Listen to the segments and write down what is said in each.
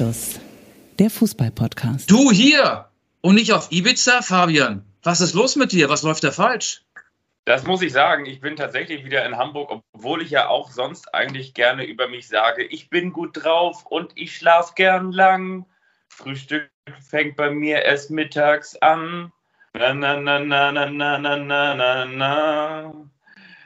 Anstoß, der Fußball-Podcast. Du hier und nicht auf Ibiza, Fabian. Was ist los mit dir? Was läuft da falsch? Das muss ich sagen. Ich bin tatsächlich wieder in Hamburg, obwohl ich ja auch sonst eigentlich gerne über mich sage, ich bin gut drauf und ich schlaf gern lang. Frühstück fängt bei mir erst mittags an. Na, na, na, na, na, na, na, na, na.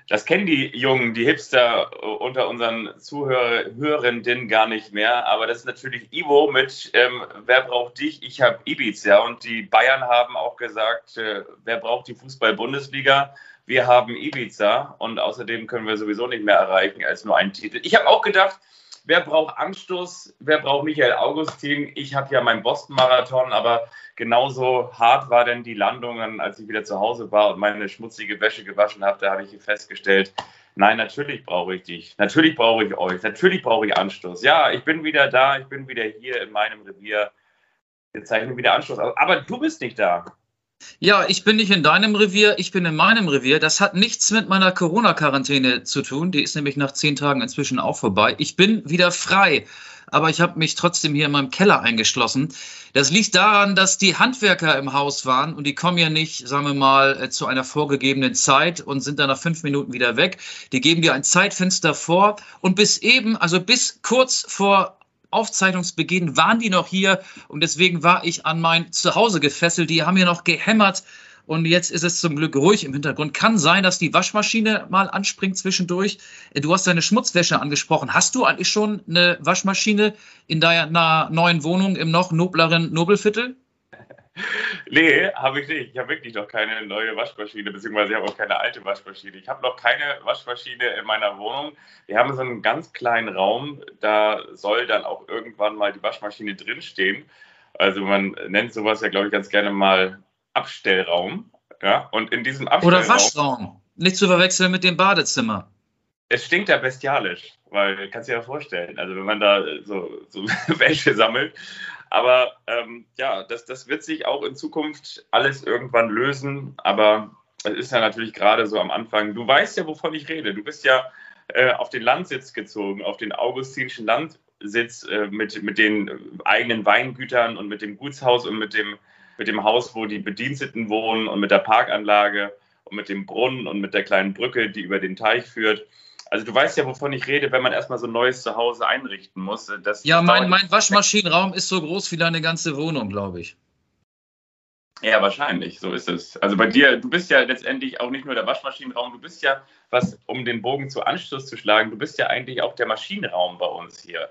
Das kennen die Jungen, die Hipster unter unseren Zuhörerinnen gar nicht mehr. Aber das ist natürlich Ivo mit ähm, Wer braucht dich? Ich habe Ibiza. Und die Bayern haben auch gesagt, äh, wer braucht die Fußball-Bundesliga? Wir haben Ibiza. Und außerdem können wir sowieso nicht mehr erreichen als nur einen Titel. Ich habe auch gedacht, wer braucht Anstoß? Wer braucht Michael Augustin? Ich habe ja meinen Boston-Marathon, aber genauso hart war denn die Landung, als ich wieder zu Hause war und meine schmutzige Wäsche gewaschen habe. Da habe ich festgestellt, nein, natürlich brauche ich dich. Natürlich brauche ich euch. Natürlich brauche ich Anstoß. Ja, ich bin wieder da. Ich bin wieder hier in meinem Revier. Wir zeichnen wieder Anstoß. Aber du bist nicht da. Ja, ich bin nicht in deinem Revier, ich bin in meinem Revier. Das hat nichts mit meiner Corona-Quarantäne zu tun. Die ist nämlich nach zehn Tagen inzwischen auch vorbei. Ich bin wieder frei, aber ich habe mich trotzdem hier in meinem Keller eingeschlossen. Das liegt daran, dass die Handwerker im Haus waren und die kommen ja nicht, sagen wir mal, äh, zu einer vorgegebenen Zeit und sind dann nach fünf Minuten wieder weg. Die geben dir ein Zeitfenster vor und bis eben, also bis kurz vor Aufzeichnungsbeginn waren die noch hier und deswegen war ich an mein Zuhause gefesselt. Die haben hier noch gehämmert und jetzt ist es zum Glück ruhig im Hintergrund. Kann sein, dass die Waschmaschine mal anspringt zwischendurch. Du hast deine Schmutzwäsche angesprochen. Hast du eigentlich schon eine Waschmaschine in deiner neuen Wohnung im noch nobleren Nobelviertel? Nee, habe ich nicht. Ich habe wirklich noch keine neue Waschmaschine, beziehungsweise ich habe auch keine alte Waschmaschine. Ich habe noch keine Waschmaschine in meiner Wohnung. Wir haben so einen ganz kleinen Raum, da soll dann auch irgendwann mal die Waschmaschine drinstehen. Also man nennt sowas ja, glaube ich, ganz gerne mal Abstellraum. Ja, und in diesem Abstellraum. Oder Waschraum. Nicht zu verwechseln mit dem Badezimmer. Es stinkt ja bestialisch, weil kannst du dir ja vorstellen, also wenn man da so, so Wäsche sammelt aber ähm, ja, das, das wird sich auch in Zukunft alles irgendwann lösen. Aber es ist ja natürlich gerade so am Anfang. Du weißt ja, wovon ich rede. Du bist ja äh, auf den Landsitz gezogen, auf den augustinischen Landsitz äh, mit, mit den eigenen Weingütern und mit dem Gutshaus und mit dem, mit dem Haus, wo die Bediensteten wohnen und mit der Parkanlage und mit dem Brunnen und mit der kleinen Brücke, die über den Teich führt. Also du weißt ja, wovon ich rede, wenn man erstmal so ein neues Zuhause einrichten muss. Das ja, mein, mein Waschmaschinenraum ist so groß wie deine ganze Wohnung, glaube ich. Ja, wahrscheinlich, so ist es. Also bei dir, du bist ja letztendlich auch nicht nur der Waschmaschinenraum, du bist ja, was, um den Bogen zu Anschluss zu schlagen, du bist ja eigentlich auch der Maschinenraum bei uns hier.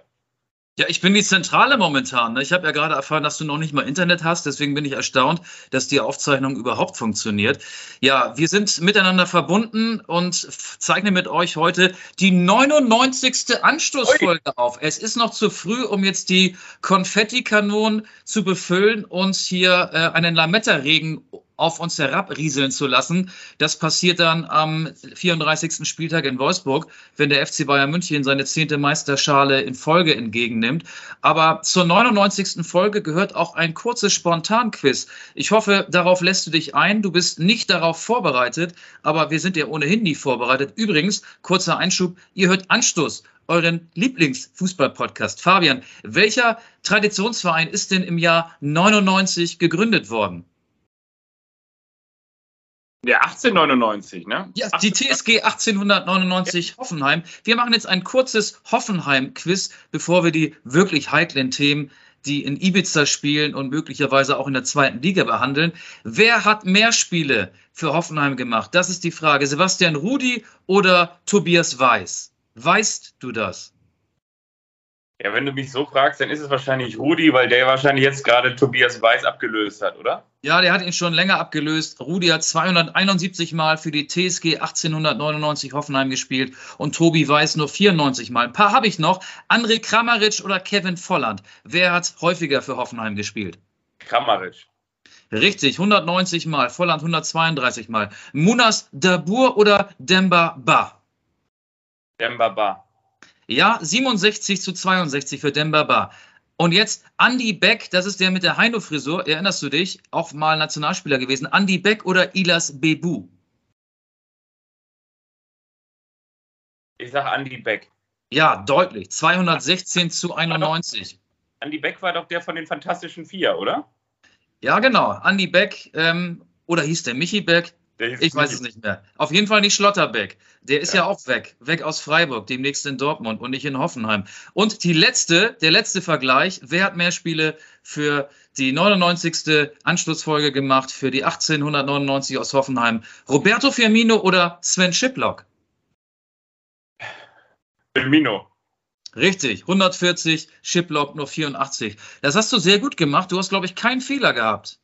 Ja, ich bin die Zentrale momentan. Ne? Ich habe ja gerade erfahren, dass du noch nicht mal Internet hast. Deswegen bin ich erstaunt, dass die Aufzeichnung überhaupt funktioniert. Ja, wir sind miteinander verbunden und zeichnen mit euch heute die 99. Anstoßfolge auf. Es ist noch zu früh, um jetzt die Konfettikanonen zu befüllen und hier äh, einen Lametta-Regen auf uns herabrieseln zu lassen. Das passiert dann am 34. Spieltag in Wolfsburg, wenn der FC Bayern München seine zehnte Meisterschale in Folge entgegennimmt. Aber zur 99. Folge gehört auch ein kurzes Spontanquiz. Ich hoffe, darauf lässt du dich ein. Du bist nicht darauf vorbereitet, aber wir sind ja ohnehin nie vorbereitet. Übrigens, kurzer Einschub, ihr hört Anstoß euren Lieblingsfußball-Podcast. Fabian, welcher Traditionsverein ist denn im Jahr 99 gegründet worden? Ja, 1899, ne? Ja, die TSG 1899 Hoffenheim. Wir machen jetzt ein kurzes Hoffenheim-Quiz, bevor wir die wirklich heiklen Themen, die in Ibiza spielen und möglicherweise auch in der zweiten Liga behandeln. Wer hat mehr Spiele für Hoffenheim gemacht? Das ist die Frage. Sebastian Rudi oder Tobias Weiß? Weißt du das? Ja, wenn du mich so fragst, dann ist es wahrscheinlich Rudi, weil der wahrscheinlich jetzt gerade Tobias Weiß abgelöst hat, oder? Ja, der hat ihn schon länger abgelöst. Rudi hat 271 Mal für die TSG 1899 Hoffenheim gespielt und Tobi Weiß nur 94 Mal. Ein paar habe ich noch. André Kramaric oder Kevin Volland. Wer hat häufiger für Hoffenheim gespielt? Kramaric. Richtig, 190 Mal. Volland 132 Mal. Munas Dabur oder Demba Ba? Demba Ba. Ja, 67 zu 62 für Demba Ba. Und jetzt Andy Beck, das ist der mit der Heino-Frisur, erinnerst du dich? Auch mal Nationalspieler gewesen. Andy Beck oder Ilas Bebu? Ich sage Andy Beck. Ja, deutlich. 216 zu 91. Andy Beck war doch der von den Fantastischen Vier, oder? Ja, genau. Andy Beck, ähm, oder hieß der Michi Beck? Ich weiß es nicht mehr. Auf jeden Fall nicht Schlotterbeck. Der ist ja. ja. auch weg. Weg aus Freiburg, demnächst in Dortmund und nicht in Hoffenheim. Und die letzte, der letzte Vergleich, wer hat mehr Spiele für die 99. Anschlussfolge gemacht, für die 1899 aus Hoffenheim? Roberto Firmino oder Sven Schiplock? Firmino. Richtig, 140, Shiplock nur 84. Das hast du sehr gut gemacht. Du hast, glaube ich, keinen Fehler gehabt.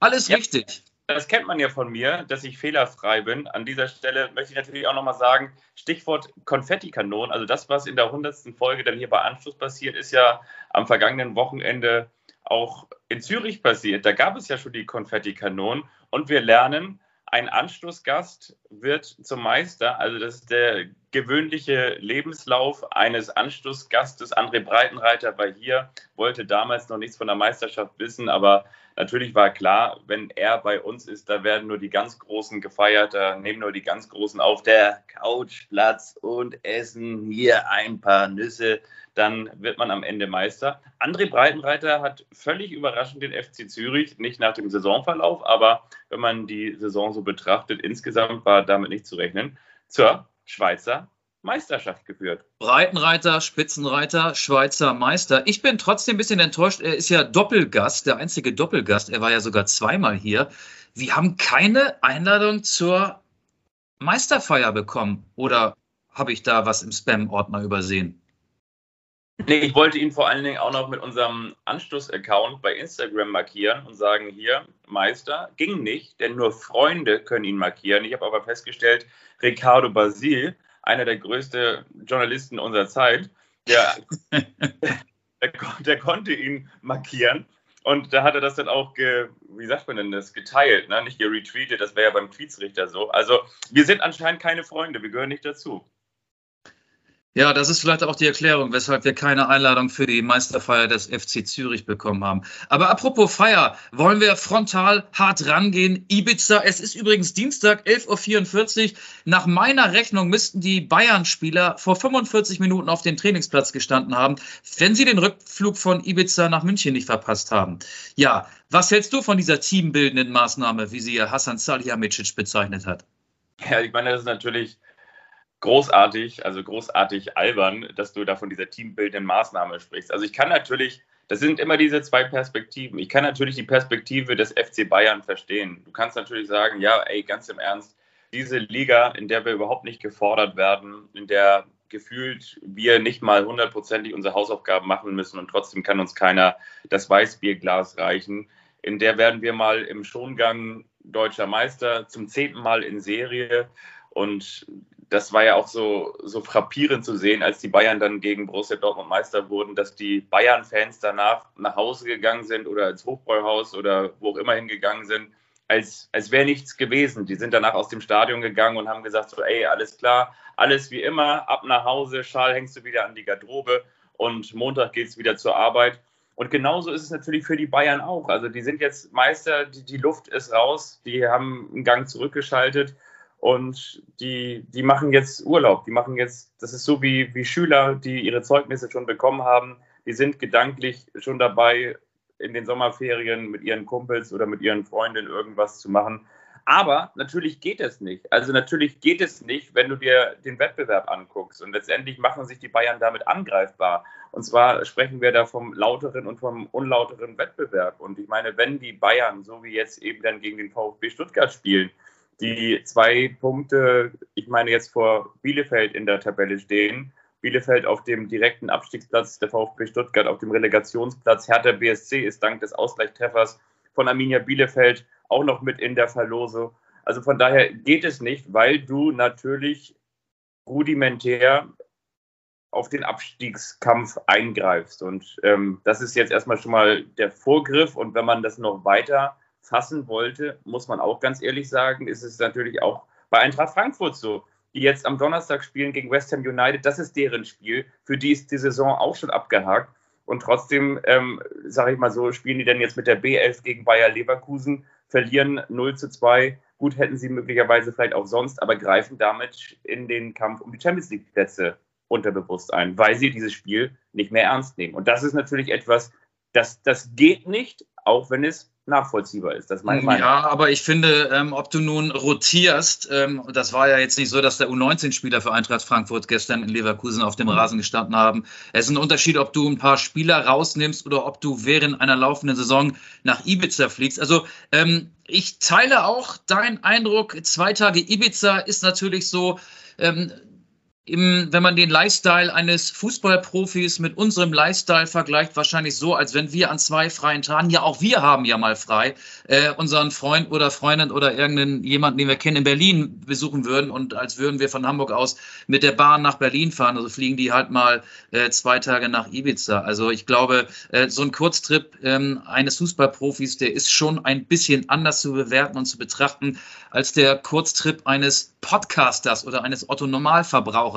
Alles ja, richtig. Das kennt man ja von mir, dass ich fehlerfrei bin. An dieser Stelle möchte ich natürlich auch nochmal sagen, Stichwort Konfettikanonen. Also das, was in der 100. Folge dann hier bei Anschluss passiert, ist ja am vergangenen Wochenende auch in Zürich passiert. Da gab es ja schon die Konfettikanonen und wir lernen, ein Anschlussgast wird zum Meister. Also das ist der gewöhnliche Lebenslauf eines Anschlussgastes. André Breitenreiter war hier, wollte damals noch nichts von der Meisterschaft wissen, aber natürlich war klar, wenn er bei uns ist, da werden nur die ganz Großen gefeiert, da nehmen nur die ganz Großen auf der Couch Platz und essen hier ein paar Nüsse dann wird man am Ende Meister. André Breitenreiter hat völlig überraschend den FC Zürich, nicht nach dem Saisonverlauf, aber wenn man die Saison so betrachtet, insgesamt war damit nicht zu rechnen, zur Schweizer Meisterschaft geführt. Breitenreiter, Spitzenreiter, Schweizer Meister. Ich bin trotzdem ein bisschen enttäuscht. Er ist ja Doppelgast, der einzige Doppelgast. Er war ja sogar zweimal hier. Wir haben keine Einladung zur Meisterfeier bekommen. Oder habe ich da was im Spam-Ordner übersehen? Nee, ich wollte ihn vor allen Dingen auch noch mit unserem Anschluss-Account bei Instagram markieren und sagen, hier, Meister, ging nicht, denn nur Freunde können ihn markieren. Ich habe aber festgestellt, Ricardo Basil, einer der größten Journalisten unserer Zeit, der, der, der, konnte ihn markieren. Und da hat er das dann auch, ge, wie sagt man denn das, geteilt, ne? nicht geretweetet, das wäre ja beim Tweetsrichter so. Also wir sind anscheinend keine Freunde, wir gehören nicht dazu. Ja, das ist vielleicht auch die Erklärung, weshalb wir keine Einladung für die Meisterfeier des FC Zürich bekommen haben. Aber apropos Feier, wollen wir frontal hart rangehen? Ibiza, es ist übrigens Dienstag, 11.44 Uhr. Nach meiner Rechnung müssten die Bayern-Spieler vor 45 Minuten auf dem Trainingsplatz gestanden haben, wenn sie den Rückflug von Ibiza nach München nicht verpasst haben. Ja, was hältst du von dieser teambildenden Maßnahme, wie sie Hassan Salihamidzic bezeichnet hat? Ja, ich meine, das ist natürlich großartig, also großartig albern, dass du da von dieser teambildenden Maßnahme sprichst. Also ich kann natürlich, das sind immer diese zwei Perspektiven. Ich kann natürlich die Perspektive des FC Bayern verstehen. Du kannst natürlich sagen, ja, ey, ganz im Ernst, diese Liga, in der wir überhaupt nicht gefordert werden, in der gefühlt wir nicht mal hundertprozentig unsere Hausaufgaben machen müssen und trotzdem kann uns keiner das Weißbierglas reichen. In der werden wir mal im Schongang deutscher Meister zum zehnten Mal in Serie. Und das war ja auch so, so frappierend zu sehen, als die Bayern dann gegen Borussia Dortmund Meister wurden, dass die Bayern-Fans danach nach Hause gegangen sind oder ins Hochbräuhaus oder wo auch immer hingegangen sind, als, als wäre nichts gewesen. Die sind danach aus dem Stadion gegangen und haben gesagt, so, ey, alles klar, alles wie immer, ab nach Hause, Schal hängst du wieder an die Garderobe und Montag geht es wieder zur Arbeit. Und genauso ist es natürlich für die Bayern auch. Also die sind jetzt Meister, die, die Luft ist raus, die haben einen Gang zurückgeschaltet und die, die machen jetzt Urlaub. Die machen jetzt, das ist so wie, wie Schüler, die ihre Zeugnisse schon bekommen haben. Die sind gedanklich schon dabei, in den Sommerferien mit ihren Kumpels oder mit ihren Freundinnen irgendwas zu machen. Aber natürlich geht es nicht. Also natürlich geht es nicht, wenn du dir den Wettbewerb anguckst. Und letztendlich machen sich die Bayern damit angreifbar. Und zwar sprechen wir da vom lauteren und vom unlauteren Wettbewerb. Und ich meine, wenn die Bayern, so wie jetzt eben dann gegen den VfB Stuttgart spielen, die zwei Punkte, ich meine jetzt vor Bielefeld in der Tabelle stehen. Bielefeld auf dem direkten Abstiegsplatz, der VfB Stuttgart auf dem Relegationsplatz. Hertha BSC ist dank des Ausgleichstreffers von Arminia Bielefeld auch noch mit in der Verlose. Also von daher geht es nicht, weil du natürlich rudimentär auf den Abstiegskampf eingreifst. Und ähm, das ist jetzt erstmal schon mal der Vorgriff. Und wenn man das noch weiter fassen wollte, muss man auch ganz ehrlich sagen, ist es natürlich auch bei Eintracht Frankfurt so, die jetzt am Donnerstag spielen gegen West Ham United. Das ist deren Spiel. Für die ist die Saison auch schon abgehakt. Und trotzdem, ähm, sage ich mal so, spielen die denn jetzt mit der B11 gegen Bayer Leverkusen, verlieren 0 zu 2. Gut hätten sie möglicherweise vielleicht auch sonst, aber greifen damit in den Kampf um die Champions League Plätze unterbewusst ein, weil sie dieses Spiel nicht mehr ernst nehmen. Und das ist natürlich etwas, das, das geht nicht, auch wenn es nachvollziehbar ist. Das meine Meinung. Ja, aber ich finde, ähm, ob du nun rotierst, ähm, das war ja jetzt nicht so, dass der U19-Spieler für Eintracht Frankfurt gestern in Leverkusen auf dem Rasen gestanden haben. Es ist ein Unterschied, ob du ein paar Spieler rausnimmst oder ob du während einer laufenden Saison nach Ibiza fliegst. Also ähm, ich teile auch deinen Eindruck, zwei Tage Ibiza ist natürlich so, ähm, im, wenn man den Lifestyle eines Fußballprofis mit unserem Lifestyle vergleicht, wahrscheinlich so, als wenn wir an zwei freien Tagen, ja auch wir haben ja mal frei, äh, unseren Freund oder Freundin oder irgendeinen jemanden, den wir kennen, in Berlin besuchen würden und als würden wir von Hamburg aus mit der Bahn nach Berlin fahren. Also fliegen die halt mal äh, zwei Tage nach Ibiza. Also ich glaube, äh, so ein Kurztrip ähm, eines Fußballprofis, der ist schon ein bisschen anders zu bewerten und zu betrachten als der Kurztrip eines Podcasters oder eines Otto Normalverbrauchers.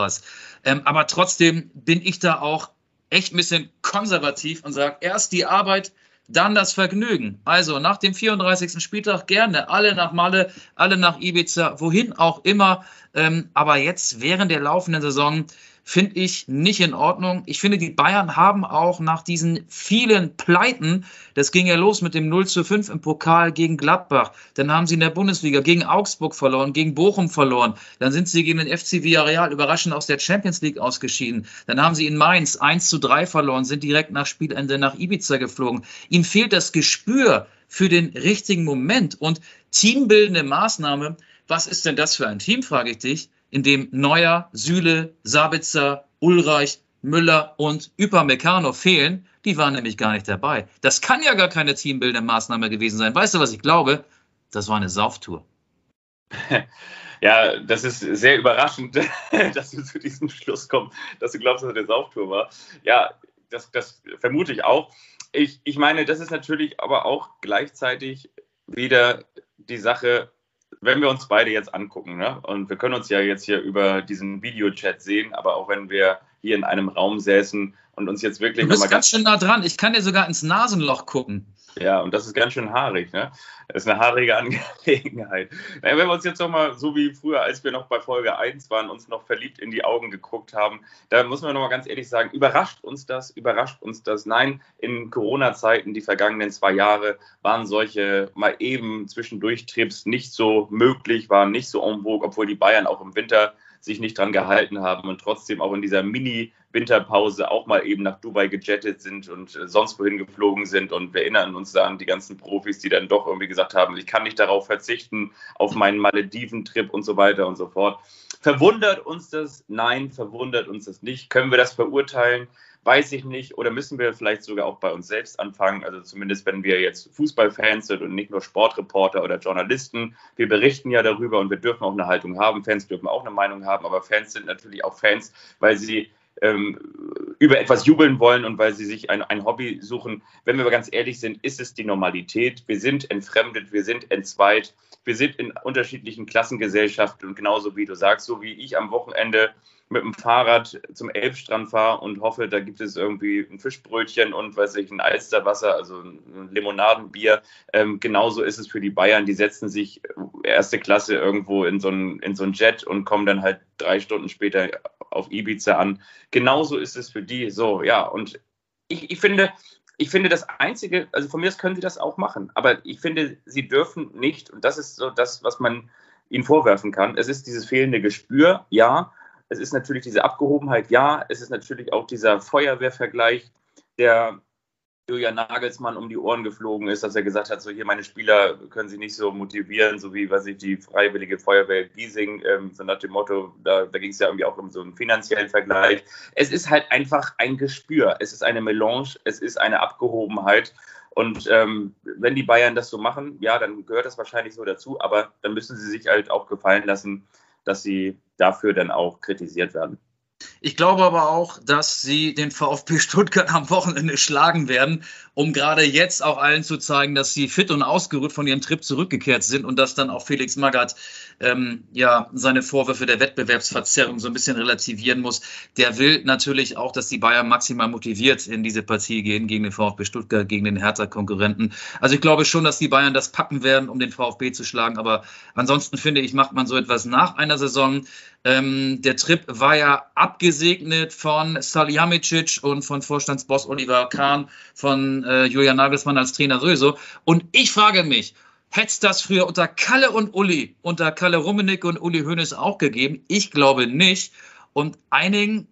Ähm, aber trotzdem bin ich da auch echt ein bisschen konservativ und sage, erst die Arbeit, dann das Vergnügen. Also nach dem 34. Spieltag gerne alle nach Malle, alle nach Ibiza, wohin auch immer. Ähm, aber jetzt während der laufenden Saison finde ich nicht in Ordnung. Ich finde, die Bayern haben auch nach diesen vielen Pleiten, das ging ja los mit dem 0 zu 5 im Pokal gegen Gladbach, dann haben sie in der Bundesliga gegen Augsburg verloren, gegen Bochum verloren, dann sind sie gegen den FC Villarreal überraschend aus der Champions League ausgeschieden, dann haben sie in Mainz 1 zu 3 verloren, sind direkt nach Spielende nach Ibiza geflogen. Ihnen fehlt das Gespür für den richtigen Moment und teambildende Maßnahme. Was ist denn das für ein Team, frage ich dich in dem Neuer, Süle, Sabitzer, Ulreich, Müller und Upamecano fehlen, die waren nämlich gar nicht dabei. Das kann ja gar keine teambildende Maßnahme gewesen sein. Weißt du, was ich glaube? Das war eine Sauftour. Ja, das ist sehr überraschend, dass du zu diesem Schluss kommst, dass du glaubst, dass es eine Sauftour war. Ja, das, das vermute ich auch. Ich, ich meine, das ist natürlich aber auch gleichzeitig wieder die Sache, wenn wir uns beide jetzt angucken, ne? und wir können uns ja jetzt hier über diesen Videochat sehen, aber auch wenn wir hier in einem Raum säßen und uns jetzt wirklich. Du bist ganz schön nah dran. Ich kann dir sogar ins Nasenloch gucken. Ja, und das ist ganz schön haarig, ne? Das ist eine haarige Angelegenheit. Naja, wenn wir uns jetzt nochmal, so wie früher, als wir noch bei Folge 1 waren, uns noch verliebt in die Augen geguckt haben, da muss man nochmal ganz ehrlich sagen, überrascht uns das, überrascht uns das. Nein, in Corona-Zeiten, die vergangenen zwei Jahre, waren solche mal eben zwischendurch Trips nicht so möglich, waren nicht so en vogue, obwohl die Bayern auch im Winter sich nicht dran gehalten haben und trotzdem auch in dieser Mini-Winterpause auch mal eben nach Dubai gejettet sind und äh, sonst wohin geflogen sind. Und wir erinnern uns da an die ganzen Profis, die dann doch irgendwie gesagt haben, ich kann nicht darauf verzichten, auf meinen Malediven-Trip und so weiter und so fort. Verwundert uns das? Nein, verwundert uns das nicht. Können wir das verurteilen? weiß ich nicht. Oder müssen wir vielleicht sogar auch bei uns selbst anfangen? Also zumindest, wenn wir jetzt Fußballfans sind und nicht nur Sportreporter oder Journalisten. Wir berichten ja darüber und wir dürfen auch eine Haltung haben. Fans dürfen auch eine Meinung haben, aber Fans sind natürlich auch Fans, weil sie ähm, über etwas jubeln wollen und weil sie sich ein, ein Hobby suchen. Wenn wir ganz ehrlich sind, ist es die Normalität. Wir sind entfremdet, wir sind entzweit, wir sind in unterschiedlichen Klassengesellschaften und genauso wie du sagst, so wie ich am Wochenende mit dem Fahrrad zum Elbstrand fahre und hoffe, da gibt es irgendwie ein Fischbrötchen und weiß ich, ein Alsterwasser, also ein Limonadenbier. Ähm, genauso ist es für die Bayern. Die setzen sich erste Klasse irgendwo in so ein, in so ein Jet und kommen dann halt drei Stunden später auf Ibiza an. Genauso ist es für die so, ja. Und ich, ich finde, ich finde das Einzige, also von mir aus können sie das auch machen, aber ich finde, sie dürfen nicht, und das ist so das, was man ihnen vorwerfen kann, es ist dieses fehlende Gespür, ja, es ist natürlich diese Abgehobenheit, ja, es ist natürlich auch dieser Feuerwehrvergleich, der Julian Nagelsmann um die Ohren geflogen ist, dass er gesagt hat, so hier meine Spieler können sich nicht so motivieren, so wie, was ich, die Freiwillige Feuerwehr Giesing, ähm, so nach dem Motto, da, da ging es ja irgendwie auch um so einen finanziellen Vergleich. Es ist halt einfach ein Gespür, es ist eine Melange, es ist eine Abgehobenheit. Und ähm, wenn die Bayern das so machen, ja, dann gehört das wahrscheinlich so dazu, aber dann müssen sie sich halt auch gefallen lassen, dass sie dafür dann auch kritisiert werden. Ich glaube aber auch, dass sie den VfB Stuttgart am Wochenende schlagen werden, um gerade jetzt auch allen zu zeigen, dass sie fit und ausgeruht von ihrem Trip zurückgekehrt sind und dass dann auch Felix Magath ähm, ja seine Vorwürfe der Wettbewerbsverzerrung so ein bisschen relativieren muss. Der will natürlich auch, dass die Bayern maximal motiviert in diese Partie gehen gegen den VfB Stuttgart, gegen den Hertha-Konkurrenten. Also ich glaube schon, dass die Bayern das packen werden, um den VfB zu schlagen. Aber ansonsten finde ich, macht man so etwas nach einer Saison. Ähm, der Trip war ja ab abgesegnet von Salihamidzic und von Vorstandsboss Oliver Kahn, von äh, Julian Nagelsmann als Trainer sowieso. Und ich frage mich, hätte es das früher unter Kalle und Uli, unter Kalle Rummenig und Uli Hoeneß auch gegeben? Ich glaube nicht. Und einigen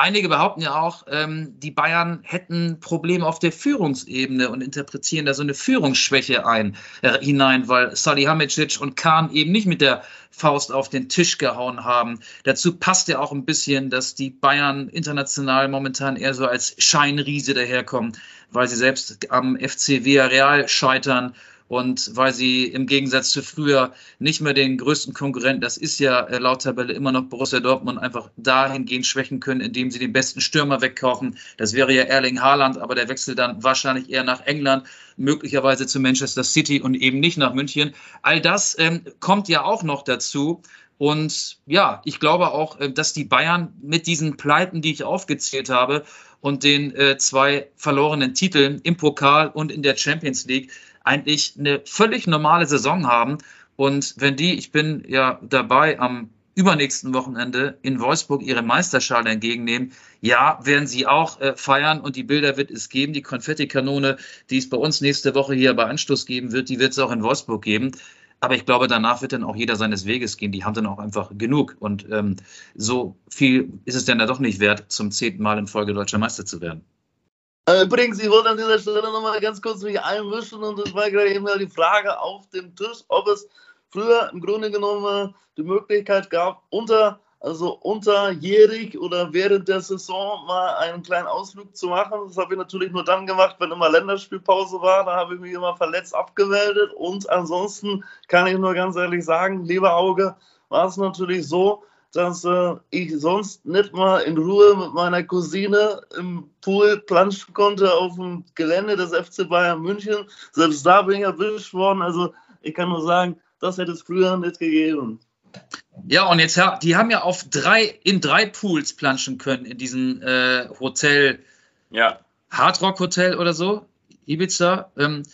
Einige behaupten ja auch, ähm, die Bayern hätten Probleme auf der Führungsebene und interpretieren da so eine Führungsschwäche ein, äh, hinein, weil Salihamidzic und Kahn eben nicht mit der Faust auf den Tisch gehauen haben. Dazu passt ja auch ein bisschen, dass die Bayern international momentan eher so als Scheinriese daherkommen, weil sie selbst am FC Villarreal scheitern und weil sie im Gegensatz zu früher nicht mehr den größten Konkurrenten, das ist ja äh, laut Tabelle immer noch Borussia Dortmund, einfach dahingehend schwächen können, indem sie den besten Stürmer wegkaufen. Das wäre ja Erling Haaland, aber der wechselt dann wahrscheinlich eher nach England, möglicherweise zu Manchester City und eben nicht nach München. All das ähm, kommt ja auch noch dazu. Und ja, ich glaube auch, äh, dass die Bayern mit diesen Pleiten, die ich aufgezählt habe, und den äh, zwei verlorenen Titeln im Pokal und in der Champions League eigentlich eine völlig normale Saison haben. Und wenn die, ich bin ja dabei am übernächsten Wochenende in Wolfsburg ihre Meisterschale entgegennehmen, ja, werden sie auch äh, feiern und die Bilder wird es geben. Die Konfettikanone, die es bei uns nächste Woche hier bei Anstoß geben wird, die wird es auch in Wolfsburg geben. Aber ich glaube, danach wird dann auch jeder seines Weges gehen. Die haben dann auch einfach genug. Und ähm, so viel ist es dann da doch nicht wert, zum zehnten Mal in Folge deutscher Meister zu werden. Äh, übrigens, ich wollte an dieser Stelle nochmal ganz kurz mich einmischen und es war gerade eben die Frage auf dem Tisch, ob es früher im Grunde genommen die Möglichkeit gab, unter, also unterjährig oder während der Saison mal einen kleinen Ausflug zu machen. Das habe ich natürlich nur dann gemacht, wenn immer Länderspielpause war. Da habe ich mich immer verletzt abgemeldet und ansonsten kann ich nur ganz ehrlich sagen, lieber Auge, war es natürlich so, dass äh, ich sonst nicht mal in Ruhe mit meiner Cousine im Pool planschen konnte auf dem Gelände des FC Bayern München. Selbst da bin ich erwischt worden. Also ich kann nur sagen, das hätte es früher nicht gegeben. Ja, und jetzt, die haben ja auf drei, in drei Pools planschen können in diesem äh, Hotel. Ja. Hardrock Hotel oder so, Ibiza. Ähm,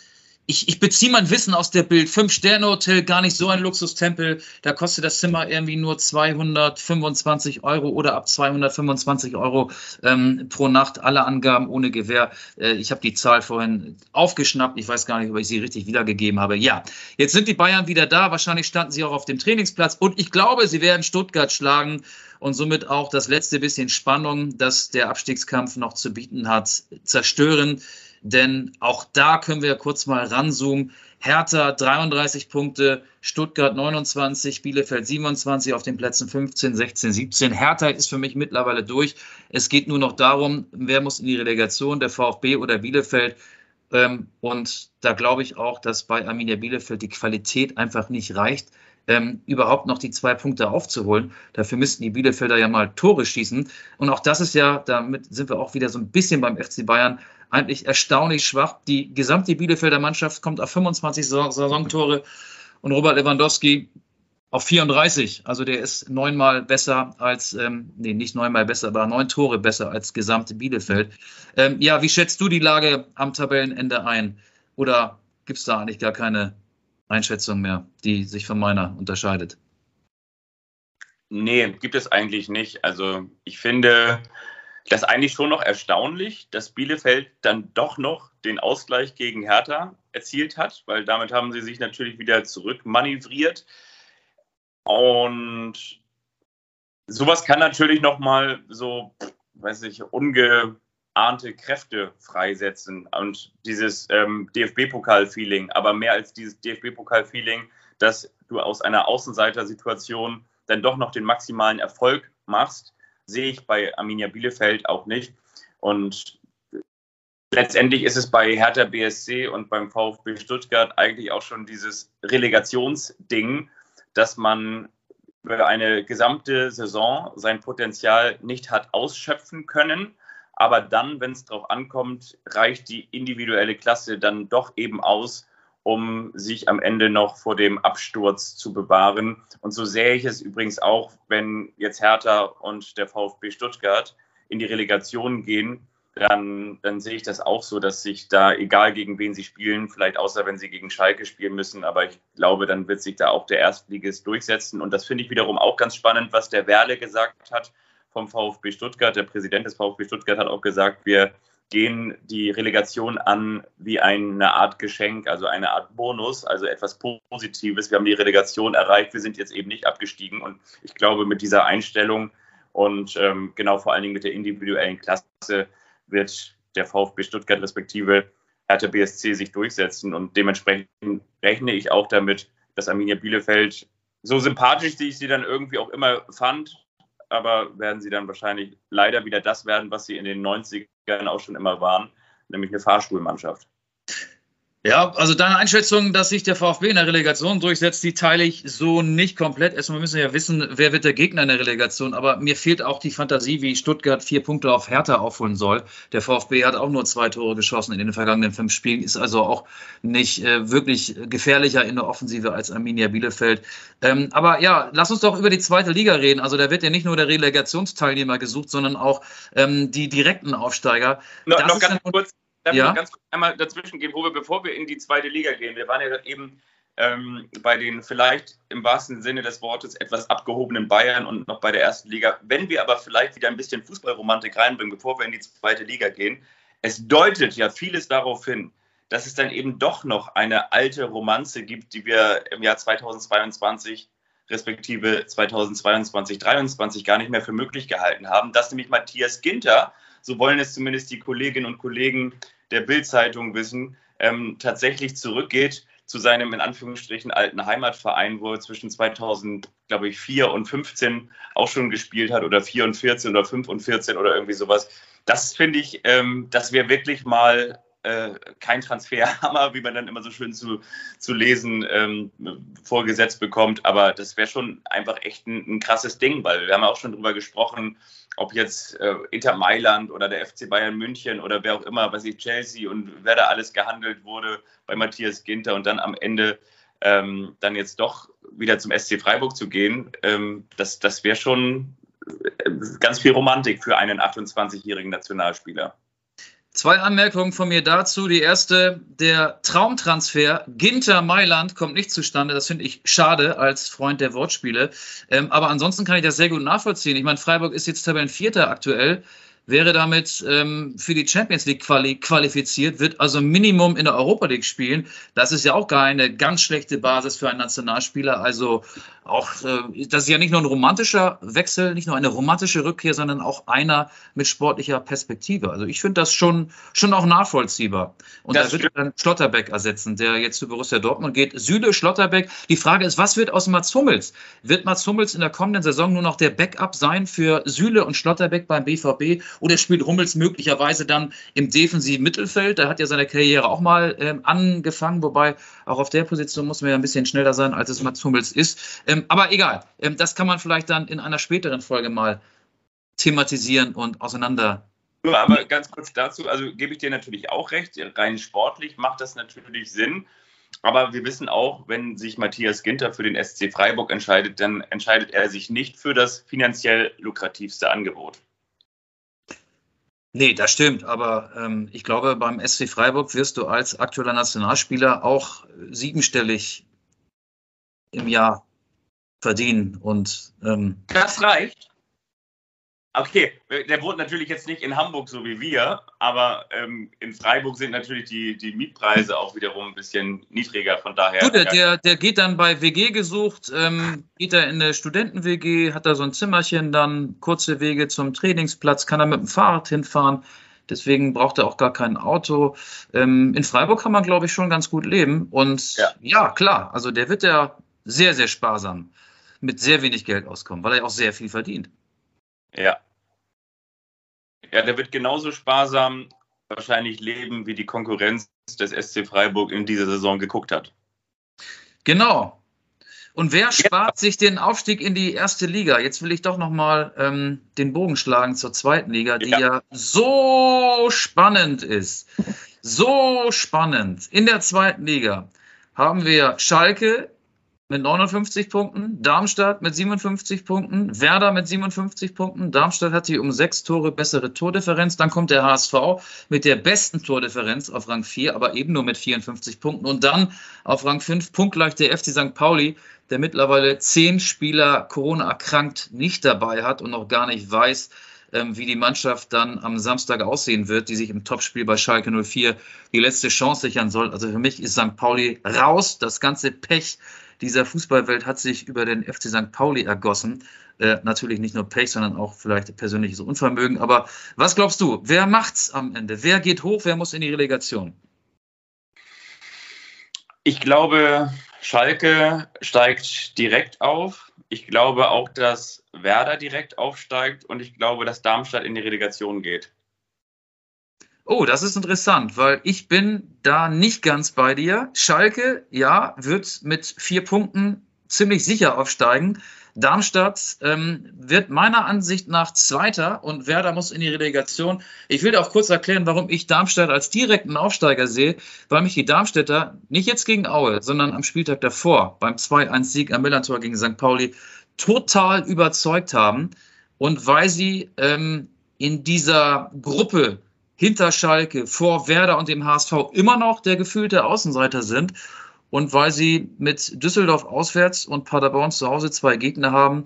ich, ich beziehe mein Wissen aus der Bild. Fünf-Sterne-Hotel, gar nicht so ein Luxustempel. Da kostet das Zimmer irgendwie nur 225 Euro oder ab 225 Euro ähm, pro Nacht. Alle Angaben ohne Gewähr. Äh, ich habe die Zahl vorhin aufgeschnappt. Ich weiß gar nicht, ob ich sie richtig wiedergegeben habe. Ja, jetzt sind die Bayern wieder da. Wahrscheinlich standen sie auch auf dem Trainingsplatz. Und ich glaube, sie werden Stuttgart schlagen und somit auch das letzte bisschen Spannung, das der Abstiegskampf noch zu bieten hat, zerstören denn auch da können wir kurz mal ranzoomen. Hertha 33 Punkte, Stuttgart 29, Bielefeld 27 auf den Plätzen 15, 16, 17. Hertha ist für mich mittlerweile durch. Es geht nur noch darum, wer muss in die Relegation, der VfB oder Bielefeld. Ähm, und da glaube ich auch, dass bei Arminia Bielefeld die Qualität einfach nicht reicht, ähm, überhaupt noch die zwei Punkte aufzuholen. Dafür müssten die Bielefelder ja mal Tore schießen. Und auch das ist ja, damit sind wir auch wieder so ein bisschen beim FC Bayern, eigentlich erstaunlich schwach. Die gesamte Bielefelder Mannschaft kommt auf 25 Saisontore und Robert Lewandowski auf 34. Also der ist neunmal besser als, ähm, nee, nicht neunmal besser, aber neun Tore besser als gesamte Bielefeld. Ähm, ja, wie schätzt du die Lage am Tabellenende ein? Oder gibt es da eigentlich gar keine Einschätzung mehr, die sich von meiner unterscheidet? Nee, gibt es eigentlich nicht. Also ich finde, das ist eigentlich schon noch erstaunlich, dass Bielefeld dann doch noch den Ausgleich gegen Hertha erzielt hat, weil damit haben sie sich natürlich wieder zurückmanövriert. Und sowas kann natürlich nochmal so, weiß ich, ungeahnte Kräfte freisetzen und dieses ähm, DFB-Pokal-Feeling, aber mehr als dieses DFB-Pokal-Feeling, dass du aus einer Außenseiter-Situation dann doch noch den maximalen Erfolg machst sehe ich bei Arminia Bielefeld auch nicht. Und letztendlich ist es bei Hertha BSC und beim VfB Stuttgart eigentlich auch schon dieses Relegationsding, dass man über eine gesamte Saison sein Potenzial nicht hat ausschöpfen können. Aber dann, wenn es darauf ankommt, reicht die individuelle Klasse dann doch eben aus, um sich am Ende noch vor dem Absturz zu bewahren. Und so sehe ich es übrigens auch, wenn jetzt Hertha und der VfB Stuttgart in die Relegation gehen, dann, dann sehe ich das auch so, dass sich da, egal gegen wen sie spielen, vielleicht außer wenn sie gegen Schalke spielen müssen, aber ich glaube, dann wird sich da auch der Erstligist durchsetzen. Und das finde ich wiederum auch ganz spannend, was der Werle gesagt hat vom VfB Stuttgart. Der Präsident des VfB Stuttgart hat auch gesagt, wir gehen die Relegation an wie eine Art Geschenk, also eine Art Bonus, also etwas Positives. Wir haben die Relegation erreicht, wir sind jetzt eben nicht abgestiegen. Und ich glaube, mit dieser Einstellung und ähm, genau vor allen Dingen mit der individuellen Klasse wird der VfB Stuttgart respektive Hertha BSC sich durchsetzen. Und dementsprechend rechne ich auch damit, dass Arminia Bielefeld, so sympathisch wie ich sie dann irgendwie auch immer fand, aber werden sie dann wahrscheinlich leider wieder das werden, was sie in den 90ern auch schon immer waren, nämlich eine Fahrstuhlmannschaft. Ja, also deine Einschätzung, dass sich der VfB in der Relegation durchsetzt, die teile ich so nicht komplett. Erstmal müssen wir ja wissen, wer wird der Gegner in der Relegation. Aber mir fehlt auch die Fantasie, wie Stuttgart vier Punkte auf Hertha aufholen soll. Der VfB hat auch nur zwei Tore geschossen in den vergangenen fünf Spielen, ist also auch nicht äh, wirklich gefährlicher in der Offensive als Arminia Bielefeld. Ähm, aber ja, lass uns doch über die zweite Liga reden. Also da wird ja nicht nur der Relegationsteilnehmer gesucht, sondern auch ähm, die direkten Aufsteiger. No, noch ganz kurz Darf ja? ich ganz kurz einmal dazwischen gehen, wo wir, bevor wir in die zweite Liga gehen, wir waren ja eben ähm, bei den vielleicht im wahrsten Sinne des Wortes etwas abgehobenen Bayern und noch bei der ersten Liga. Wenn wir aber vielleicht wieder ein bisschen Fußballromantik reinbringen, bevor wir in die zweite Liga gehen, es deutet ja vieles darauf hin, dass es dann eben doch noch eine alte Romanze gibt, die wir im Jahr 2022 respektive 2022, 2023 gar nicht mehr für möglich gehalten haben, dass nämlich Matthias Ginter, so wollen es zumindest die Kolleginnen und Kollegen der Bild-Zeitung wissen, ähm, tatsächlich zurückgeht zu seinem in Anführungsstrichen alten Heimatverein, wo er zwischen 2000, glaube ich, 4 und 15 auch schon gespielt hat oder 4 und 14 oder 5 und 14 oder irgendwie sowas. Das finde ich, ähm, das wäre wirklich mal äh, kein Transferhammer, wie man dann immer so schön zu, zu lesen ähm, vorgesetzt bekommt. Aber das wäre schon einfach echt ein, ein, krasses Ding, weil wir haben ja auch schon drüber gesprochen, ob jetzt äh, Inter Mailand oder der FC Bayern München oder wer auch immer, was ich Chelsea und wer da alles gehandelt wurde bei Matthias Ginter und dann am Ende ähm, dann jetzt doch wieder zum SC Freiburg zu gehen, ähm, das, das wäre schon äh, ganz viel Romantik für einen 28-jährigen Nationalspieler. Zwei Anmerkungen von mir dazu. Die erste, der Traumtransfer Ginter Mailand kommt nicht zustande. Das finde ich schade als Freund der Wortspiele. Ähm, aber ansonsten kann ich das sehr gut nachvollziehen. Ich meine, Freiburg ist jetzt Tabellenvierter aktuell wäre damit ähm, für die Champions League quali qualifiziert, wird also Minimum in der Europa League spielen. Das ist ja auch gar eine ganz schlechte Basis für einen Nationalspieler. Also auch, äh, das ist ja nicht nur ein romantischer Wechsel, nicht nur eine romantische Rückkehr, sondern auch einer mit sportlicher Perspektive. Also ich finde das schon, schon auch nachvollziehbar. Und das da wird dann Schlotterbeck ersetzen, der jetzt zu Borussia Dortmund geht. Süle, Schlotterbeck. Die Frage ist, was wird aus Mats Hummels? Wird Mats Hummels in der kommenden Saison nur noch der Backup sein für Süle und Schlotterbeck beim BVB? Oder spielt Hummels möglicherweise dann im defensiven Mittelfeld? Da hat ja seine Karriere auch mal ähm, angefangen, wobei auch auf der Position muss man ja ein bisschen schneller sein, als es Mats Hummels ist. Ähm, aber egal, ähm, das kann man vielleicht dann in einer späteren Folge mal thematisieren und auseinander aber ganz kurz dazu, also gebe ich dir natürlich auch recht, rein sportlich macht das natürlich Sinn. Aber wir wissen auch, wenn sich Matthias Ginter für den SC Freiburg entscheidet, dann entscheidet er sich nicht für das finanziell lukrativste Angebot. Nee, das stimmt. Aber ähm, ich glaube, beim SC Freiburg wirst du als aktueller Nationalspieler auch siebenstellig im Jahr verdienen. Und ähm, das reicht. Okay, der wohnt natürlich jetzt nicht in Hamburg so wie wir, aber ähm, in Freiburg sind natürlich die, die Mietpreise auch wiederum ein bisschen niedriger. Von daher. Gut, der, der geht dann bei WG gesucht, ähm, geht er in eine Studenten-WG, hat da so ein Zimmerchen, dann kurze Wege zum Trainingsplatz, kann er mit dem Fahrrad hinfahren. Deswegen braucht er auch gar kein Auto. Ähm, in Freiburg kann man, glaube ich, schon ganz gut leben. Und ja. ja, klar, also der wird ja sehr, sehr sparsam mit sehr wenig Geld auskommen, weil er auch sehr viel verdient. Ja. Ja, der wird genauso sparsam wahrscheinlich leben, wie die Konkurrenz des SC Freiburg in dieser Saison geguckt hat. Genau. Und wer spart sich den Aufstieg in die erste Liga? Jetzt will ich doch nochmal ähm, den Bogen schlagen zur zweiten Liga, die ja. ja so spannend ist. So spannend. In der zweiten Liga haben wir Schalke, mit 59 Punkten, Darmstadt mit 57 Punkten, Werder mit 57 Punkten. Darmstadt hat die um sechs Tore bessere Tordifferenz. Dann kommt der HSV mit der besten Tordifferenz auf Rang 4, aber eben nur mit 54 Punkten. Und dann auf Rang 5 punktgleich der FC St. Pauli, der mittlerweile zehn Spieler Corona erkrankt nicht dabei hat und noch gar nicht weiß, ähm, wie die Mannschaft dann am Samstag aussehen wird, die sich im Topspiel bei Schalke 04 die letzte Chance sichern soll. Also für mich ist St. Pauli raus. Das ganze Pech dieser Fußballwelt hat sich über den FC St. Pauli ergossen. Äh, natürlich nicht nur Pech, sondern auch vielleicht persönliches Unvermögen. Aber was glaubst du? Wer macht's am Ende? Wer geht hoch? Wer muss in die Relegation? Ich glaube, Schalke steigt direkt auf. Ich glaube auch, dass Werder direkt aufsteigt und ich glaube, dass Darmstadt in die Relegation geht. Oh, das ist interessant, weil ich bin da nicht ganz bei dir. Schalke, ja, wird mit vier Punkten ziemlich sicher aufsteigen. Darmstadt ähm, wird meiner Ansicht nach Zweiter und Werder muss in die Relegation. Ich will auch kurz erklären, warum ich Darmstadt als direkten Aufsteiger sehe, weil mich die Darmstädter nicht jetzt gegen Aue, sondern am Spieltag davor beim 2-1-Sieg am Millantor gegen St. Pauli total überzeugt haben und weil sie ähm, in dieser Gruppe hinter Schalke, vor Werder und dem HSV immer noch der gefühlte Außenseiter sind. Und weil sie mit Düsseldorf auswärts und Paderborn zu Hause zwei Gegner haben,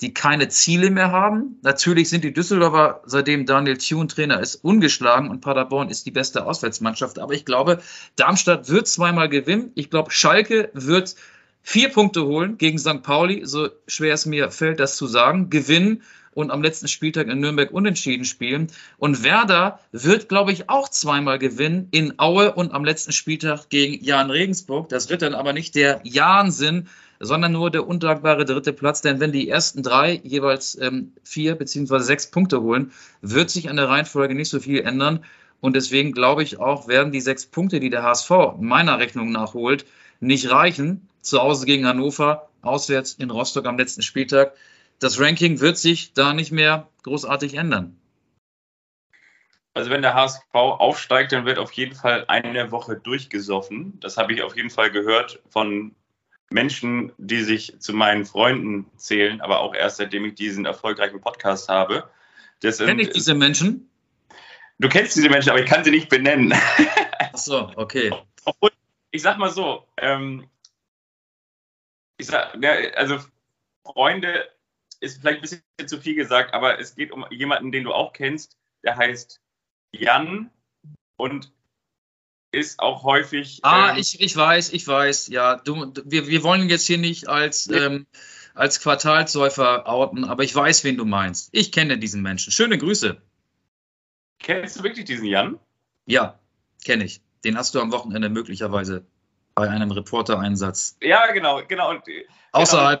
die keine Ziele mehr haben. Natürlich sind die Düsseldorfer, seitdem Daniel Thune Trainer ist, ungeschlagen und Paderborn ist die beste Auswärtsmannschaft. Aber ich glaube, Darmstadt wird zweimal gewinnen. Ich glaube, Schalke wird vier Punkte holen gegen St. Pauli, so schwer es mir fällt, das zu sagen, gewinnen und am letzten Spieltag in Nürnberg unentschieden spielen. Und Werder wird, glaube ich, auch zweimal gewinnen in Aue und am letzten Spieltag gegen Jan Regensburg. Das wird dann aber nicht der Jahnsinn, sondern nur der undankbare dritte Platz. Denn wenn die ersten drei jeweils ähm, vier beziehungsweise sechs Punkte holen, wird sich an der Reihenfolge nicht so viel ändern. Und deswegen glaube ich auch, werden die sechs Punkte, die der HSV meiner Rechnung nach holt, nicht reichen. Zu Hause gegen Hannover, auswärts in Rostock am letzten Spieltag das Ranking wird sich da nicht mehr großartig ändern. Also wenn der HSV aufsteigt, dann wird auf jeden Fall eine Woche durchgesoffen. Das habe ich auf jeden Fall gehört von Menschen, die sich zu meinen Freunden zählen, aber auch erst seitdem ich diesen erfolgreichen Podcast habe. Kenne ich diese Menschen? Du kennst diese Menschen, aber ich kann sie nicht benennen. Ach so, okay. Obwohl, ich sag mal so, ähm, ich sag, also Freunde ist vielleicht ein bisschen zu viel gesagt, aber es geht um jemanden, den du auch kennst, der heißt Jan und ist auch häufig. Ah, ähm, ich, ich weiß, ich weiß, ja. Du, wir, wir wollen jetzt hier nicht als, nee. ähm, als Quartalsäufer outen, aber ich weiß, wen du meinst. Ich kenne diesen Menschen. Schöne Grüße. Kennst du wirklich diesen Jan? Ja, kenne ich. Den hast du am Wochenende möglicherweise bei einem Reporter-Einsatz. Ja, genau, genau. Und, genau.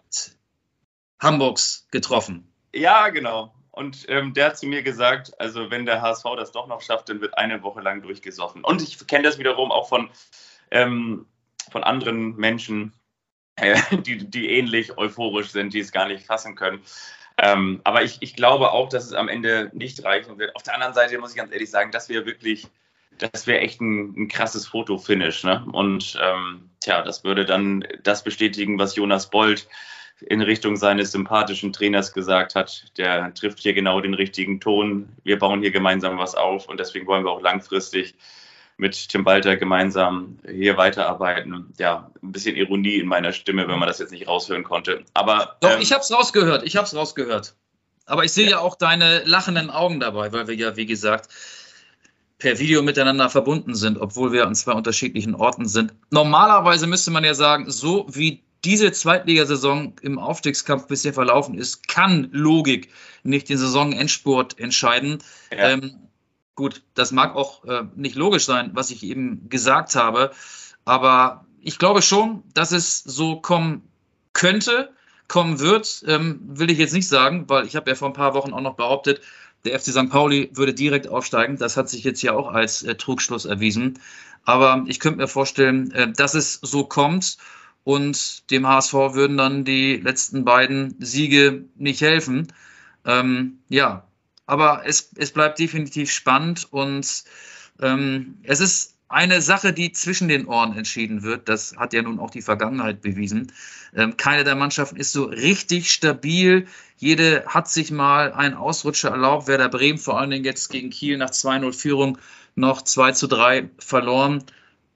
Hamburgs getroffen. Ja, genau. Und ähm, der hat zu mir gesagt, also wenn der HSV das doch noch schafft, dann wird eine Woche lang durchgesoffen. Und ich kenne das wiederum auch von, ähm, von anderen Menschen, äh, die, die ähnlich euphorisch sind, die es gar nicht fassen können. Ähm, aber ich, ich glaube auch, dass es am Ende nicht reichen wird. Auf der anderen Seite muss ich ganz ehrlich sagen, das wäre wirklich, das wäre echt ein, ein, krasses Fotofinish. Ne? Und ähm, tja, das würde dann das bestätigen, was Jonas Bold in Richtung seines sympathischen Trainers gesagt hat, der trifft hier genau den richtigen Ton. Wir bauen hier gemeinsam was auf und deswegen wollen wir auch langfristig mit Tim Balter gemeinsam hier weiterarbeiten. Ja, ein bisschen Ironie in meiner Stimme, wenn man das jetzt nicht raushören konnte. Aber doch, ähm, ich habe es rausgehört. Ich habe es rausgehört. Aber ich sehe ja. ja auch deine lachenden Augen dabei, weil wir ja, wie gesagt, per Video miteinander verbunden sind, obwohl wir an zwei unterschiedlichen Orten sind. Normalerweise müsste man ja sagen, so wie diese Zweitligasaison im Aufstiegskampf bisher verlaufen ist, kann Logik nicht den Saisonendspurt entscheiden. Ja. Ähm, gut, das mag auch äh, nicht logisch sein, was ich eben gesagt habe, aber ich glaube schon, dass es so kommen könnte, kommen wird, ähm, will ich jetzt nicht sagen, weil ich habe ja vor ein paar Wochen auch noch behauptet, der FC St. Pauli würde direkt aufsteigen. Das hat sich jetzt ja auch als äh, Trugschluss erwiesen. Aber ich könnte mir vorstellen, äh, dass es so kommt und dem HSV würden dann die letzten beiden Siege nicht helfen. Ähm, ja, aber es, es bleibt definitiv spannend und ähm, es ist eine Sache, die zwischen den Ohren entschieden wird. Das hat ja nun auch die Vergangenheit bewiesen. Ähm, keine der Mannschaften ist so richtig stabil. Jede hat sich mal einen Ausrutscher erlaubt. Werder Bremen vor allen Dingen jetzt gegen Kiel nach 2-0 Führung noch 2 zu 3 verloren.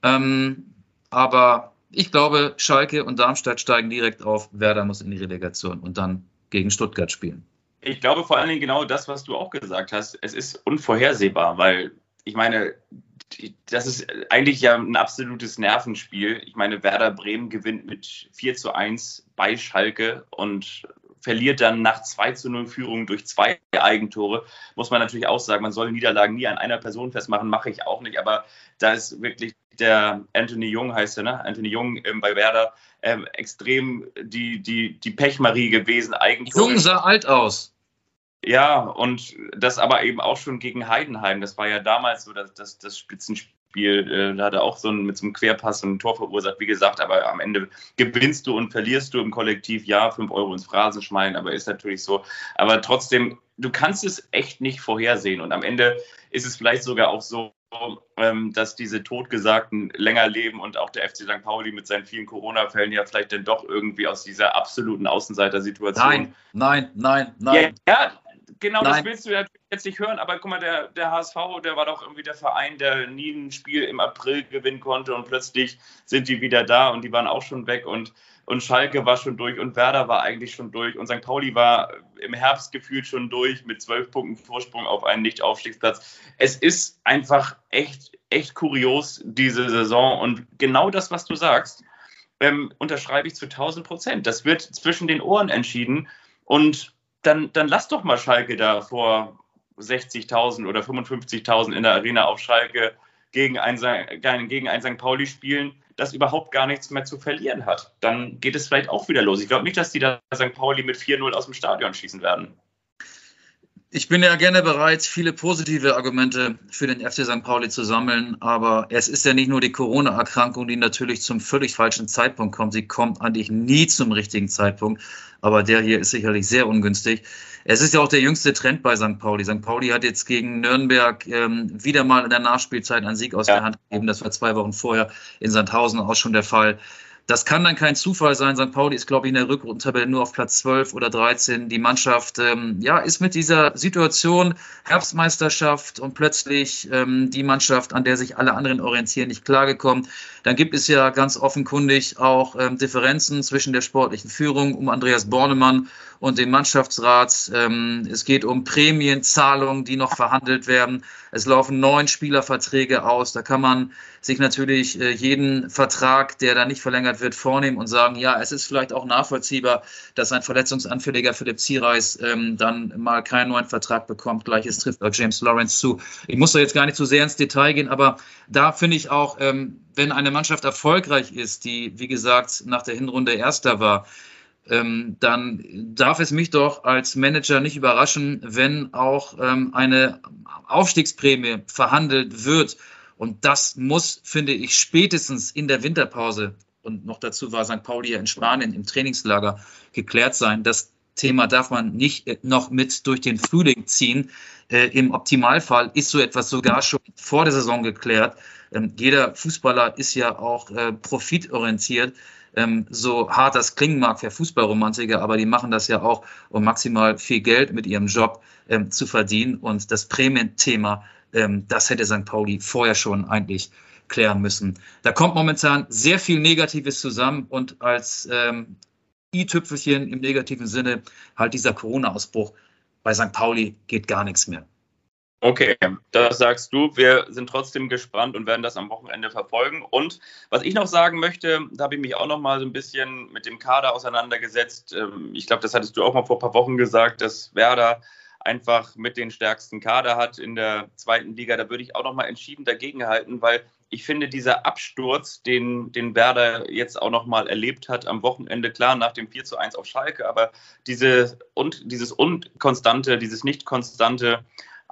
Ähm, aber ich glaube, Schalke und Darmstadt steigen direkt auf. Werder muss in die Relegation und dann gegen Stuttgart spielen. Ich glaube vor allen Dingen genau das, was du auch gesagt hast. Es ist unvorhersehbar, weil ich meine, das ist eigentlich ja ein absolutes Nervenspiel. Ich meine, Werder Bremen gewinnt mit 4 zu 1 bei Schalke und verliert dann nach 2 zu 0 Führung durch zwei Eigentore. Muss man natürlich auch sagen, man soll Niederlagen nie an einer Person festmachen, mache ich auch nicht. Aber da ist wirklich der Anthony Jung, heißt er, ne? Anthony Jung ähm, bei Werder, ähm, extrem die, die, die Pechmarie gewesen. Eigentore. Jung sah alt aus. Ja, und das aber eben auch schon gegen Heidenheim. Das war ja damals so das, das, das Spitzenspiel. Äh, da hat er auch so ein, mit so einem Querpass ein Tor verursacht. Wie gesagt, aber am Ende gewinnst du und verlierst du im Kollektiv. Ja, 5 Euro ins Phrasenschwein, aber ist natürlich so. Aber trotzdem, du kannst es echt nicht vorhersehen. Und am Ende ist es vielleicht sogar auch so, ähm, dass diese Totgesagten länger leben und auch der FC St. Pauli mit seinen vielen Corona-Fällen ja vielleicht dann doch irgendwie aus dieser absoluten Außenseitersituation. Nein, nein, nein, nein. Ja, ja genau Nein. das willst du jetzt nicht hören, aber guck mal, der, der HSV, der war doch irgendwie der Verein, der nie ein Spiel im April gewinnen konnte und plötzlich sind die wieder da und die waren auch schon weg und, und Schalke war schon durch und Werder war eigentlich schon durch und St. Pauli war im Herbst gefühlt schon durch mit zwölf Punkten Vorsprung auf einen Nicht-Aufstiegsplatz. Es ist einfach echt, echt kurios, diese Saison und genau das, was du sagst, ähm, unterschreibe ich zu 1000 Prozent. Das wird zwischen den Ohren entschieden und dann, dann lass doch mal Schalke da vor 60.000 oder 55.000 in der Arena auf Schalke gegen ein, gegen ein St. Pauli spielen, das überhaupt gar nichts mehr zu verlieren hat. Dann geht es vielleicht auch wieder los. Ich glaube nicht, dass die da St. Pauli mit 4-0 aus dem Stadion schießen werden. Ich bin ja gerne bereit, viele positive Argumente für den FC St. Pauli zu sammeln, aber es ist ja nicht nur die Corona-Erkrankung, die natürlich zum völlig falschen Zeitpunkt kommt. Sie kommt eigentlich nie zum richtigen Zeitpunkt, aber der hier ist sicherlich sehr ungünstig. Es ist ja auch der jüngste Trend bei St. Pauli. St. Pauli hat jetzt gegen Nürnberg ähm, wieder mal in der Nachspielzeit einen Sieg aus ja. der Hand gegeben. Das war zwei Wochen vorher in Sandhausen auch schon der Fall. Das kann dann kein Zufall sein. St. Pauli ist, glaube ich, in der Rückrundentabelle nur auf Platz 12 oder 13. Die Mannschaft ähm, ja, ist mit dieser Situation Herbstmeisterschaft und plötzlich ähm, die Mannschaft, an der sich alle anderen orientieren, nicht klargekommen. Dann gibt es ja ganz offenkundig auch ähm, Differenzen zwischen der sportlichen Führung um Andreas Bornemann und dem Mannschaftsrat. Ähm, es geht um Prämienzahlungen, die noch verhandelt werden. Es laufen neun Spielerverträge aus. Da kann man sich natürlich äh, jeden Vertrag, der da nicht verlängert wird, vornehmen und sagen, ja, es ist vielleicht auch nachvollziehbar, dass ein verletzungsanfälliger Philipp Ziereis ähm, dann mal keinen neuen Vertrag bekommt. Gleiches trifft auch James Lawrence zu. Ich muss da jetzt gar nicht zu so sehr ins Detail gehen, aber da finde ich auch, ähm, wenn eine Mannschaft erfolgreich ist, die, wie gesagt, nach der Hinrunde Erster war, ähm, dann darf es mich doch als Manager nicht überraschen, wenn auch ähm, eine Aufstiegsprämie verhandelt wird. Und das muss, finde ich, spätestens in der Winterpause und noch dazu war St. Pauli ja in Spanien im Trainingslager geklärt sein. Das Thema darf man nicht äh, noch mit durch den Frühling ziehen. Äh, Im Optimalfall ist so etwas sogar schon vor der Saison geklärt. Ähm, jeder Fußballer ist ja auch äh, profitorientiert ähm, so hart das klingen mag für Fußballromantiker, aber die machen das ja auch, um maximal viel Geld mit ihrem Job ähm, zu verdienen. Und das Prämienthema, ähm, das hätte St. Pauli vorher schon eigentlich klären müssen. Da kommt momentan sehr viel Negatives zusammen und als ähm, i-Tüpfelchen im negativen Sinne halt dieser Corona-Ausbruch. Bei St. Pauli geht gar nichts mehr. Okay, das sagst du. Wir sind trotzdem gespannt und werden das am Wochenende verfolgen. Und was ich noch sagen möchte, da habe ich mich auch noch mal so ein bisschen mit dem Kader auseinandergesetzt. Ähm, ich glaube, das hattest du auch mal vor ein paar Wochen gesagt, dass Werder einfach mit den stärksten Kader hat in der zweiten Liga. Da würde ich auch noch mal entschieden dagegenhalten, weil ich finde, dieser Absturz, den, den Werder jetzt auch noch mal erlebt hat am Wochenende, klar, nach dem 4 zu 1 auf Schalke, aber diese, und, dieses unkonstante, dieses nicht konstante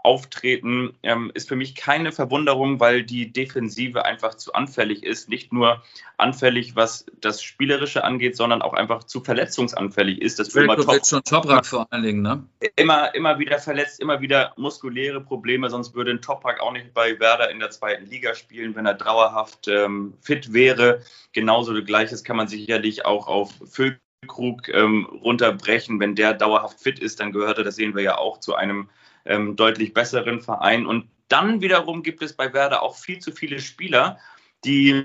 auftreten, ähm, ist für mich keine Verwunderung, weil die Defensive einfach zu anfällig ist. Nicht nur anfällig, was das Spielerische angeht, sondern auch einfach zu verletzungsanfällig ist. Das immer top, schon Toprak vor allen Dingen, ne? Immer, immer wieder verletzt, immer wieder muskuläre Probleme, sonst würde ein Toprak auch nicht bei Werder in der zweiten Liga spielen, wenn er dauerhaft ähm, fit wäre. Genauso gleiches kann man sicherlich auch auf Füllkrug ähm, runterbrechen. Wenn der dauerhaft fit ist, dann gehört er, das sehen wir ja auch, zu einem ähm, deutlich besseren Verein. Und dann wiederum gibt es bei Werder auch viel zu viele Spieler, die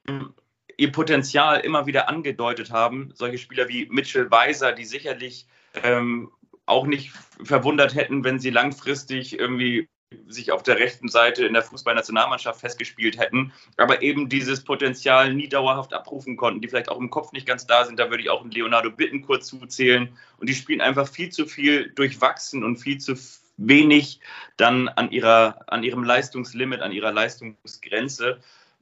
ihr Potenzial immer wieder angedeutet haben. Solche Spieler wie Mitchell Weiser, die sicherlich ähm, auch nicht verwundert hätten, wenn sie langfristig irgendwie sich auf der rechten Seite in der Fußballnationalmannschaft festgespielt hätten, aber eben dieses Potenzial nie dauerhaft abrufen konnten, die vielleicht auch im Kopf nicht ganz da sind. Da würde ich auch einen Leonardo Bittencourt zuzählen. Und die spielen einfach viel zu viel durchwachsen und viel zu wenig dann an, ihrer, an ihrem Leistungslimit, an ihrer Leistungsgrenze.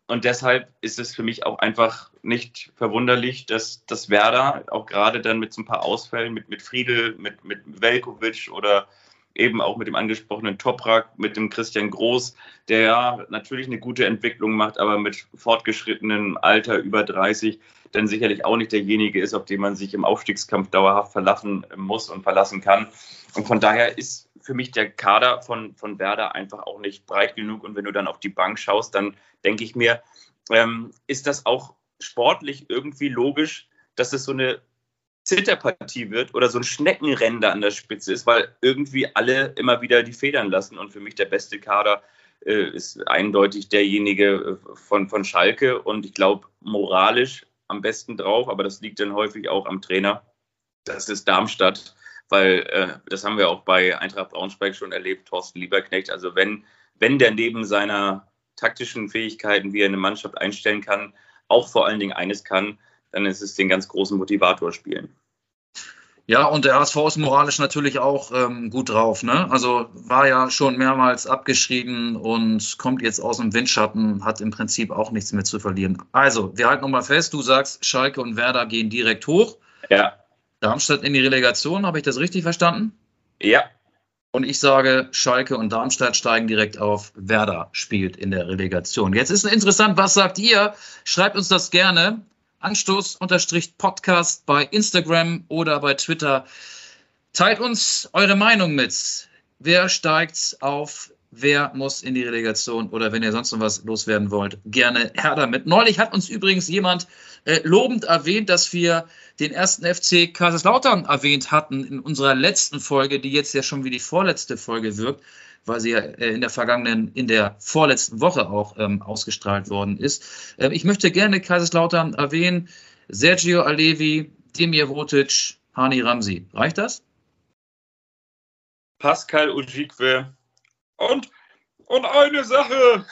Und deshalb ist es für mich auch einfach nicht verwunderlich, dass, dass Werder auch gerade dann mit so ein paar Ausfällen, mit, mit Friedel, mit, mit Velkovic oder eben auch mit dem angesprochenen Toprak, mit dem Christian Groß, der ja natürlich eine gute Entwicklung macht, aber mit fortgeschrittenem Alter über 30 dann sicherlich auch nicht derjenige ist, auf den man sich im Aufstiegskampf dauerhaft verlassen muss und verlassen kann. Und von daher ist für mich der Kader von, von Werder einfach auch nicht breit genug. Und wenn du dann auf die Bank schaust, dann denke ich mir, ähm, ist das auch sportlich irgendwie logisch, dass es so eine Zitterpartie wird oder so ein Schneckenrennen an der Spitze ist, weil irgendwie alle immer wieder die Federn lassen. Und für mich der beste Kader äh, ist eindeutig derjenige äh, von, von Schalke. Und ich glaube, moralisch am besten drauf, aber das liegt dann häufig auch am Trainer. Das ist Darmstadt, weil äh, das haben wir auch bei Eintracht Braunschweig schon erlebt, Thorsten Lieberknecht. Also wenn, wenn der neben seiner taktischen Fähigkeiten, wie er eine Mannschaft einstellen kann, auch vor allen Dingen eines kann, dann ist es den ganz großen Motivator spielen. Ja, und der HSV ist moralisch natürlich auch ähm, gut drauf. Ne? Also war ja schon mehrmals abgeschrieben und kommt jetzt aus dem Windschatten, hat im Prinzip auch nichts mehr zu verlieren. Also, wir halten nochmal fest, du sagst, Schalke und Werder gehen direkt hoch. Ja. Darmstadt in die Relegation, habe ich das richtig verstanden? Ja. Und ich sage, Schalke und Darmstadt steigen direkt auf. Werder spielt in der Relegation. Jetzt ist interessant, was sagt ihr? Schreibt uns das gerne. Anstoß-Podcast bei Instagram oder bei Twitter. Teilt uns eure Meinung mit. Wer steigt auf? Wer muss in die Relegation? Oder wenn ihr sonst noch was loswerden wollt, gerne her damit. Neulich hat uns übrigens jemand äh, lobend erwähnt, dass wir den ersten FC Kaiserslautern erwähnt hatten in unserer letzten Folge, die jetzt ja schon wie die vorletzte Folge wirkt weil sie ja äh, in der vergangenen, in der vorletzten Woche auch ähm, ausgestrahlt worden ist. Ähm, ich möchte gerne Kaiserslautern erwähnen. Sergio Alevi, Demir Votic, Hani Ramsi. Reicht das? Pascal Ujikwe und, und eine Sache.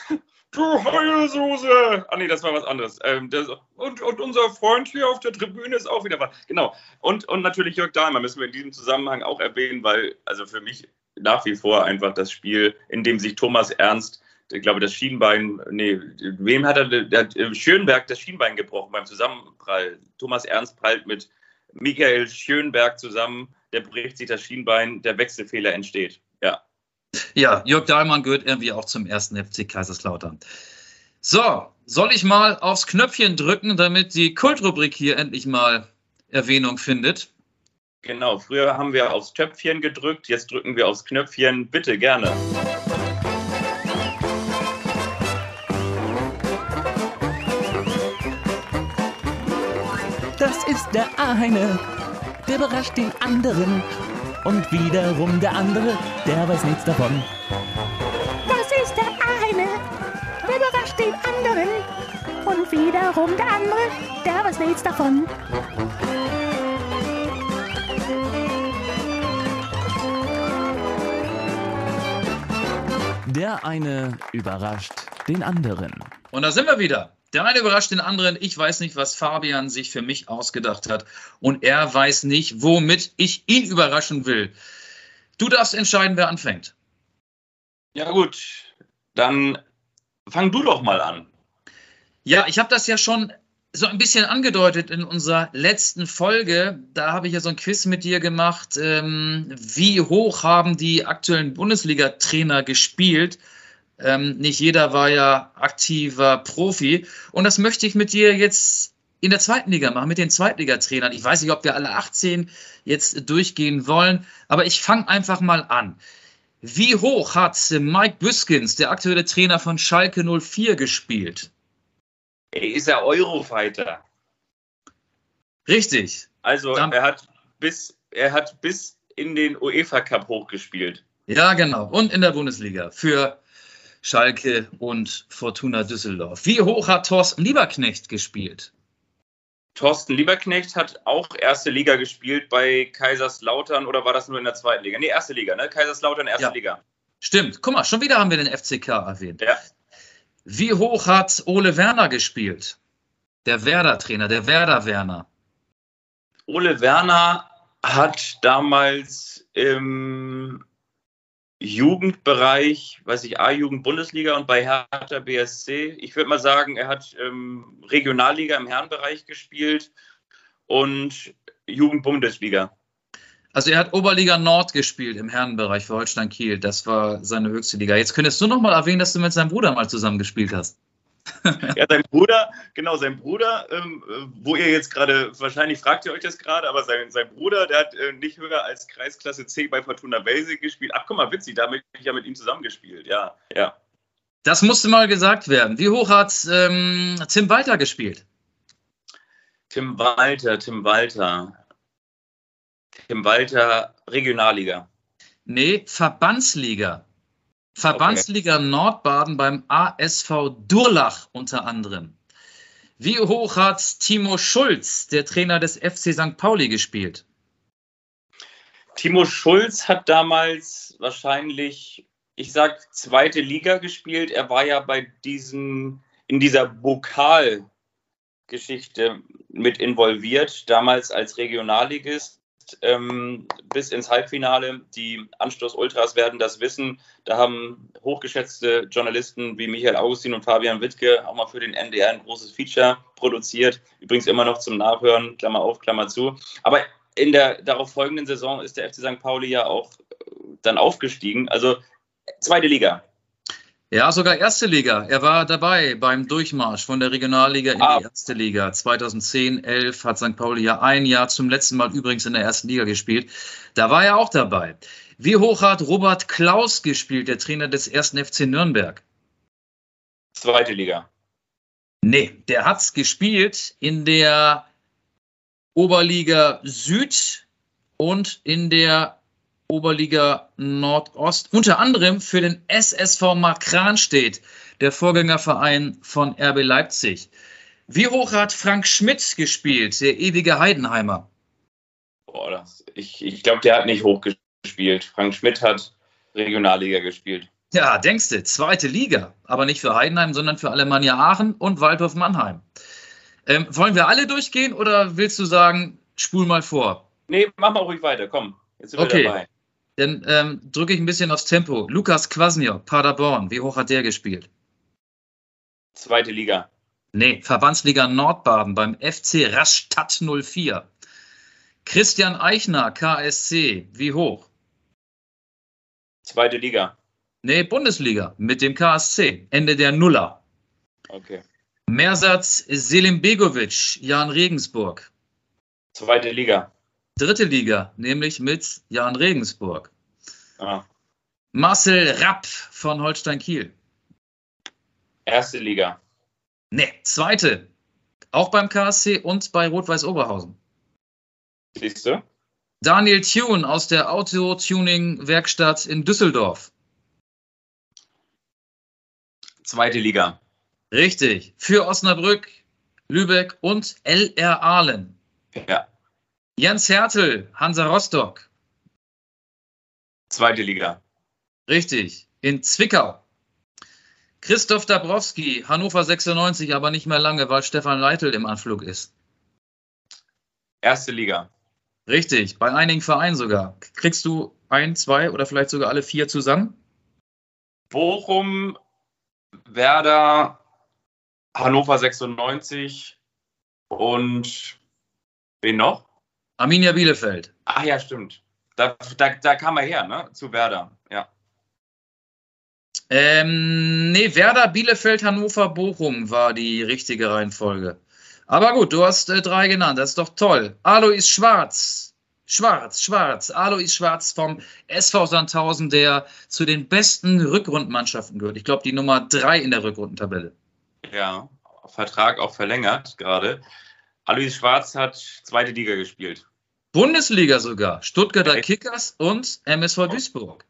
Du Heulsoße! Ah, nee, das war was anderes. Ähm, das, und, und unser Freund hier auf der Tribüne ist auch wieder was. Genau. Und, und natürlich Jörg Dahlmann müssen wir in diesem Zusammenhang auch erwähnen, weil, also für mich nach wie vor einfach das Spiel, in dem sich Thomas Ernst, ich glaube, das Schienbein, nee, wem hat er, der hat äh, Schönberg das Schienbein gebrochen beim Zusammenprall. Thomas Ernst prallt mit Michael Schönberg zusammen, der bricht sich das Schienbein, der Wechselfehler entsteht. Ja. Ja, Jörg Dahlmann gehört irgendwie auch zum ersten FC Kaiserslautern. So, soll ich mal aufs Knöpfchen drücken, damit die Kultrubrik hier endlich mal Erwähnung findet? Genau, früher haben wir aufs Töpfchen gedrückt, jetzt drücken wir aufs Knöpfchen. Bitte gerne. Das ist der eine, der überrascht den anderen. Und wiederum der andere, der weiß nichts davon. Das ist der eine, der überrascht den anderen. Und wiederum der andere, der weiß nichts davon. Der eine überrascht den anderen. Und da sind wir wieder. Der eine überrascht den anderen. Ich weiß nicht, was Fabian sich für mich ausgedacht hat. Und er weiß nicht, womit ich ihn überraschen will. Du darfst entscheiden, wer anfängt. Ja, gut. Dann fang du doch mal an. Ja, ich habe das ja schon so ein bisschen angedeutet in unserer letzten Folge. Da habe ich ja so ein Quiz mit dir gemacht. Ähm, wie hoch haben die aktuellen Bundesliga-Trainer gespielt? Ähm, nicht jeder war ja aktiver Profi. Und das möchte ich mit dir jetzt in der zweiten Liga machen, mit den Zweitligatrainern. Ich weiß nicht, ob wir alle 18 jetzt durchgehen wollen, aber ich fange einfach mal an. Wie hoch hat Mike Büskins, der aktuelle Trainer von Schalke 04, gespielt? Er ist ja Eurofighter. Richtig. Also Dann- er hat bis er hat bis in den UEFA Cup hochgespielt. Ja, genau. Und in der Bundesliga für Schalke und Fortuna Düsseldorf. Wie hoch hat Thorsten Lieberknecht gespielt? Thorsten Lieberknecht hat auch erste Liga gespielt bei Kaiserslautern oder war das nur in der zweiten Liga? Nee, erste Liga, ne? Kaiserslautern, erste Ja. Liga. Stimmt. Guck mal, schon wieder haben wir den FCK erwähnt. Ja. Wie hoch hat Ole Werner gespielt? Der Werder-Trainer, der Werder-Werner. Ole Werner hat damals im Jugendbereich, weiß ich, A-Jugend Bundesliga und bei Hertha BSC, ich würde mal sagen, er hat ähm, Regionalliga im Herrenbereich gespielt und Jugend Bundesliga. Also er hat Oberliga Nord gespielt im Herrenbereich für Holstein Kiel. Das war seine höchste Liga. Jetzt könntest du noch mal erwähnen, dass du mit seinem Bruder mal zusammen gespielt hast. Ja, sein Bruder, genau, sein Bruder, ähm, äh, wo ihr jetzt gerade, wahrscheinlich fragt ihr euch das gerade, aber sein, sein Bruder, der hat äh, nicht höher als Kreisklasse C bei Fortuna Basic gespielt. Ach, guck mal, witzig, da habe ich ja mit ihm zusammengespielt, ja, ja. Das musste mal gesagt werden. Wie hoch hat ähm, Tim Walter gespielt? Tim Walter, Tim Walter. Tim Walter, Regionalliga. Nee, Verbandsliga. Verbandsliga Nordbaden beim ASV Durlach unter anderem. Wie hoch hat Timo Schulz, der Trainer des FC St. Pauli, gespielt? Timo Schulz hat damals wahrscheinlich, ich sag, zweite Liga gespielt. Er war ja bei diesem, in dieser Pokalgeschichte mit involviert, damals als Regionalligist. Ähm, bis ins Halbfinale. Die Anstoß-Ultras werden das wissen. Da haben hochgeschätzte Journalisten wie Michael Augustin und Fabian Wittke auch mal für den NDR ein großes Feature produziert. Übrigens immer noch zum Nachhören, Klammer auf, Klammer zu. Aber in der darauf folgenden Saison ist der FC St. Pauli ja auch äh, dann aufgestiegen. Also zweite Liga. Ja, sogar erste Liga. Er war dabei beim Durchmarsch von der Regionalliga in Ah. die erste Liga. 2010, 11 hat St. Pauli ja ein Jahr zum letzten Mal übrigens in der ersten Liga gespielt. Da war er auch dabei. Wie hoch hat Robert Klaus gespielt, der Trainer des ersten FC Nürnberg? Zweite Liga. Nee, der hat gespielt in der Oberliga Süd und in der Oberliga Nordost, unter anderem für den SSV Markranstädt, der Vorgängerverein von RB Leipzig. Wie hoch hat Frank Schmidt gespielt, der ewige Heidenheimer? Boah, das, ich ich glaube, der hat nicht hochgespielt. Frank Schmidt hat Regionalliga gespielt. Ja, denkst du, zweite Liga, aber nicht für Heidenheim, sondern für Alemannia Aachen und Waldhof Mannheim. Ähm, wollen wir alle durchgehen oder willst du sagen, spul mal vor? Nee, mach mal ruhig weiter, komm. Jetzt sind Okay. wir dabei. Dann ähm, drücke ich ein bisschen aufs Tempo. Lukas Kwasniok, Paderborn, wie hoch hat der gespielt? Zweite Liga. Nee, Verbandsliga Nordbaden beim FC Rastatt 04. Christian Eichner, KSC, wie hoch? Zweite Liga. Nee, Bundesliga mit dem KSC, Ende der Nuller. Okay. Mersatz Selim Begovic, Jan Regensburg. Zweite Liga. Dritte Liga, nämlich mit Jan Regensburg. Ah. Marcel Rapp von Holstein Kiel. Erste Liga. Nee, zweite. Auch beim KSC und bei Rot-Weiß Oberhausen. Siehst du? Daniel Thune aus der Auto-Tuning-Werkstatt in Düsseldorf. Zweite Liga. Richtig. Für Osnabrück, Lübeck und LR Ahlen. Ja. Jens Hertel, Hansa Rostock. Zweite Liga. Richtig. In Zwickau. Christoph Dabrowski, Hannover 96, aber nicht mehr lange, weil Stefan Leitl im Anflug ist. Erste Liga. Richtig. Bei einigen Vereinen sogar. Kriegst du ein, zwei oder vielleicht sogar alle vier zusammen? Bochum, Werder, Hannover 96, Und wen noch? Arminia Bielefeld. Ach ja, stimmt. Da, da, da kam er her, ne? Zu Werder. Ja. Ähm, nee, Werder, Bielefeld, Hannover, Bochum war die richtige Reihenfolge. Aber gut, du hast äh, drei genannt, das ist doch toll. Alois Schwarz. Schwarz, Schwarz. Alois Schwarz vom SV Sandhausen, der zu den besten Rückrundenmannschaften gehört. Ich glaube, die Nummer drei in der Rückrundentabelle. Ja, Vertrag auch verlängert gerade. Alois Schwarz hat zweite Liga gespielt. Bundesliga sogar. Stuttgarter Echt? Kickers und MSV Duisburg.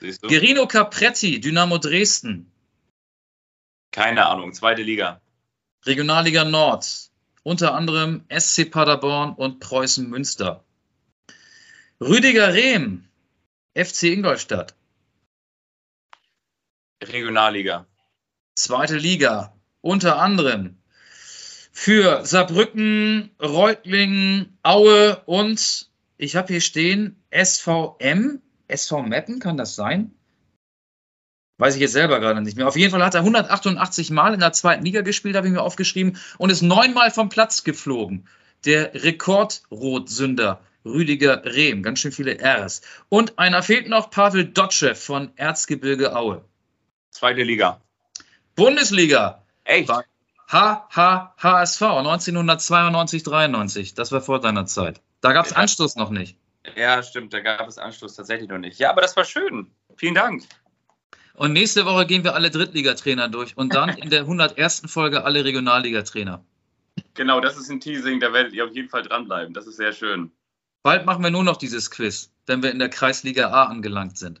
Siehst du? Gerino Capretti, Dynamo Dresden. Keine Ahnung, zweite Liga. Regionalliga Nord. Unter anderem SC Paderborn und Preußen Münster. Rüdiger Rehm, FC Ingolstadt. Regionalliga. Zweite Liga. Unter anderem für Saarbrücken, Reutlingen, Aue und ich habe hier stehen SVM, SV Meppen, kann das sein? Weiß ich jetzt selber gerade nicht mehr. Auf jeden Fall hat er 188 Mal in der zweiten Liga gespielt, habe ich mir aufgeschrieben, und ist neunmal vom Platz geflogen. Der Rekordrotsünder Rüdiger Rehm, ganz schön viele Rs. Und einer fehlt noch, Pavel Dotschew von Erzgebirge Aue. Zweite Liga. Bundesliga, Echt? War- HH HSV 1992 93. Das war vor deiner Zeit. Da gab es Ja. Anschluss noch nicht. Ja, stimmt, da gab es Anschluss tatsächlich noch nicht. Ja, aber das war schön. Vielen Dank. Und nächste Woche gehen wir alle Drittligatrainer durch und dann in der 101. Folge alle Regionalligatrainer. Genau, das ist ein Teasing, da werdet ihr auf jeden Fall dranbleiben. Das ist sehr schön. Bald machen wir nur noch dieses Quiz, wenn wir in der Kreisliga A angelangt sind.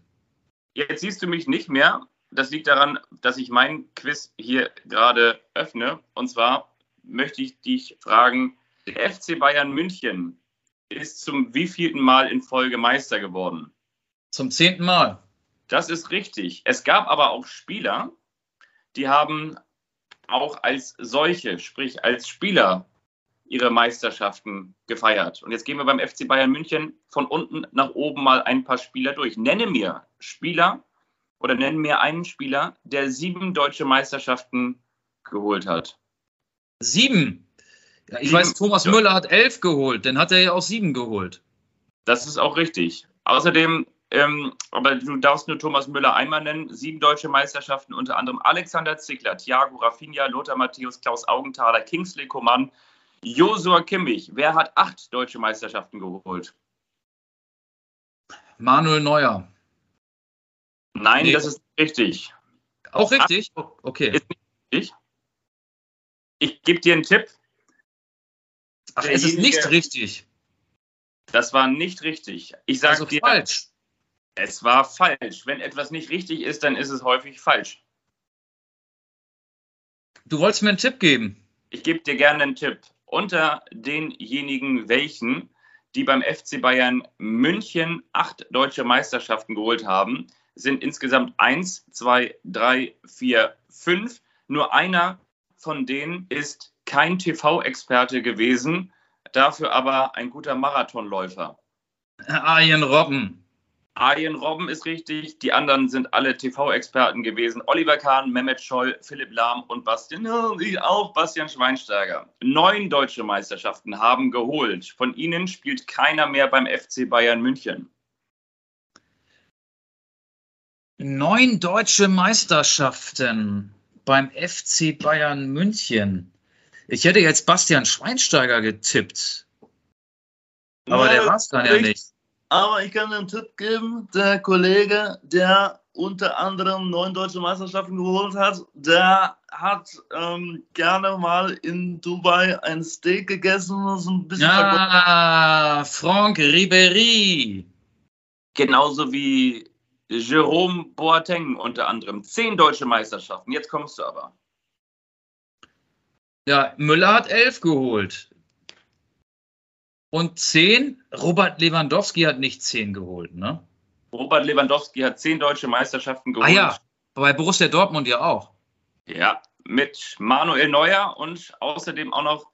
Jetzt siehst du mich nicht mehr. Das liegt daran, dass ich mein Quiz hier gerade öffne. Und zwar möchte ich dich fragen, der FC Bayern München ist zum wievielten Mal in Folge Meister geworden? Zum zehnten Mal. Das ist richtig. Es gab aber auch Spieler, die haben auch als solche, sprich als Spieler, ihre Meisterschaften gefeiert. Und jetzt gehen wir beim FC Bayern München von unten nach oben mal ein paar Spieler durch. Nenne mir Spieler oder nenne mir einen Spieler, der sieben deutsche Meisterschaften geholt hat. Sieben. Ja, ich Sieben. weiß, Thomas Ja. Müller hat elf geholt, dann hat er ja auch sieben geholt. Das ist auch richtig. Außerdem, ähm, aber du darfst nur Thomas Müller einmal nennen, sieben deutsche Meisterschaften, unter anderem Alexander Zickler, Thiago Rafinha, Lothar Matthäus, Klaus Augenthaler, Kingsley Coman, Josua Kimmich. Wer hat acht deutsche Meisterschaften geholt? Manuel Neuer. Nein, Nee. das ist richtig. Auch richtig? Okay. Ist nicht richtig. Ich gebe dir einen Tipp. Ach, es ist nicht richtig. Das war nicht richtig. Ich sage Also dir, falsch. es war falsch. Wenn etwas nicht richtig ist, dann ist es häufig falsch. Du wolltest mir einen Tipp geben. Ich gebe dir gerne einen Tipp. Unter denjenigen welchen, die beim FC Bayern München acht deutsche Meisterschaften geholt haben, sind insgesamt eins, zwei, drei, vier, fünf. Nur einer von denen ist kein TV-Experte gewesen, dafür aber ein guter Marathonläufer. Arjen Robben. Arjen Robben ist richtig, die anderen sind alle TV-Experten gewesen. Oliver Kahn, Mehmet Scholl, Philipp Lahm und Bastian, auch Bastian Schweinsteiger. Neun deutsche Meisterschaften haben geholt. Von ihnen spielt keiner mehr beim FC Bayern München. Neun deutsche Meisterschaften beim FC Bayern München. Ich hätte jetzt Bastian Schweinsteiger getippt, aber der war es dann ja nicht. Aber ich kann dir einen Tipp geben. Der Kollege, der unter anderem neun deutsche Meisterschaften geholt hat, der hat ähm, gerne mal in Dubai ein Steak gegessen und so ein bisschen vergessen. Ah, Franck Ribéry. Genauso wie Jerome Boateng unter anderem. Zehn deutsche Meisterschaften. Jetzt kommst du aber. Ja, Müller hat elf geholt. Und zehn? Robert Lewandowski hat nicht zehn geholt, ne? Robert Lewandowski hat zehn deutsche Meisterschaften geholt. Ah ja, bei Borussia Dortmund ja auch. Ja, mit Manuel Neuer und außerdem auch noch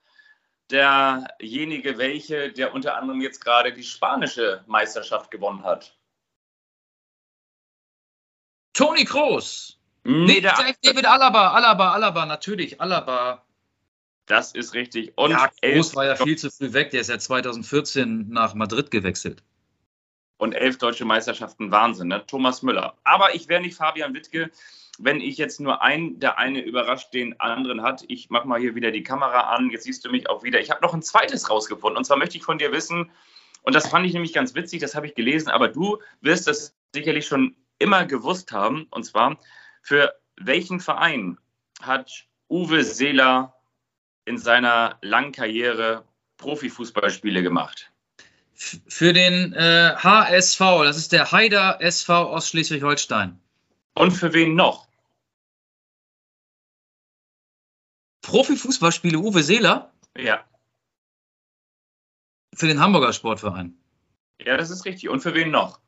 derjenige, welche, der unter anderem jetzt gerade die spanische Meisterschaft gewonnen hat. Toni Kroos. Nee, Nee, der, David Alaba, Alaba, Alaba, natürlich, Alaba. Das ist richtig. Und ja, Groß war ja viel zu früh weg. Der ist ja 2014 nach Madrid gewechselt. und elf deutsche Meisterschaften, Wahnsinn, ne? Thomas Müller. Aber ich wäre nicht Fabian Wittke, wenn ich jetzt nur ein, der eine überrascht den anderen hat. Ich mache mal hier wieder die Kamera an. Jetzt siehst du mich auch wieder. Ich habe noch ein zweites rausgefunden. Und zwar möchte ich von dir wissen, und das fand ich nämlich ganz witzig, das habe ich gelesen, aber du wirst das sicherlich schon immer gewusst haben. Und zwar, für welchen Verein hat Uwe Seeler in seiner langen Karriere Profifußballspiele gemacht? Für den äh, HSV, das ist der Haider SV aus Schleswig-Holstein. Und für wen noch? Profifußballspiele Uwe Seeler Ja, für den Hamburger Sportverein. ja, das ist richtig. Und für wen noch?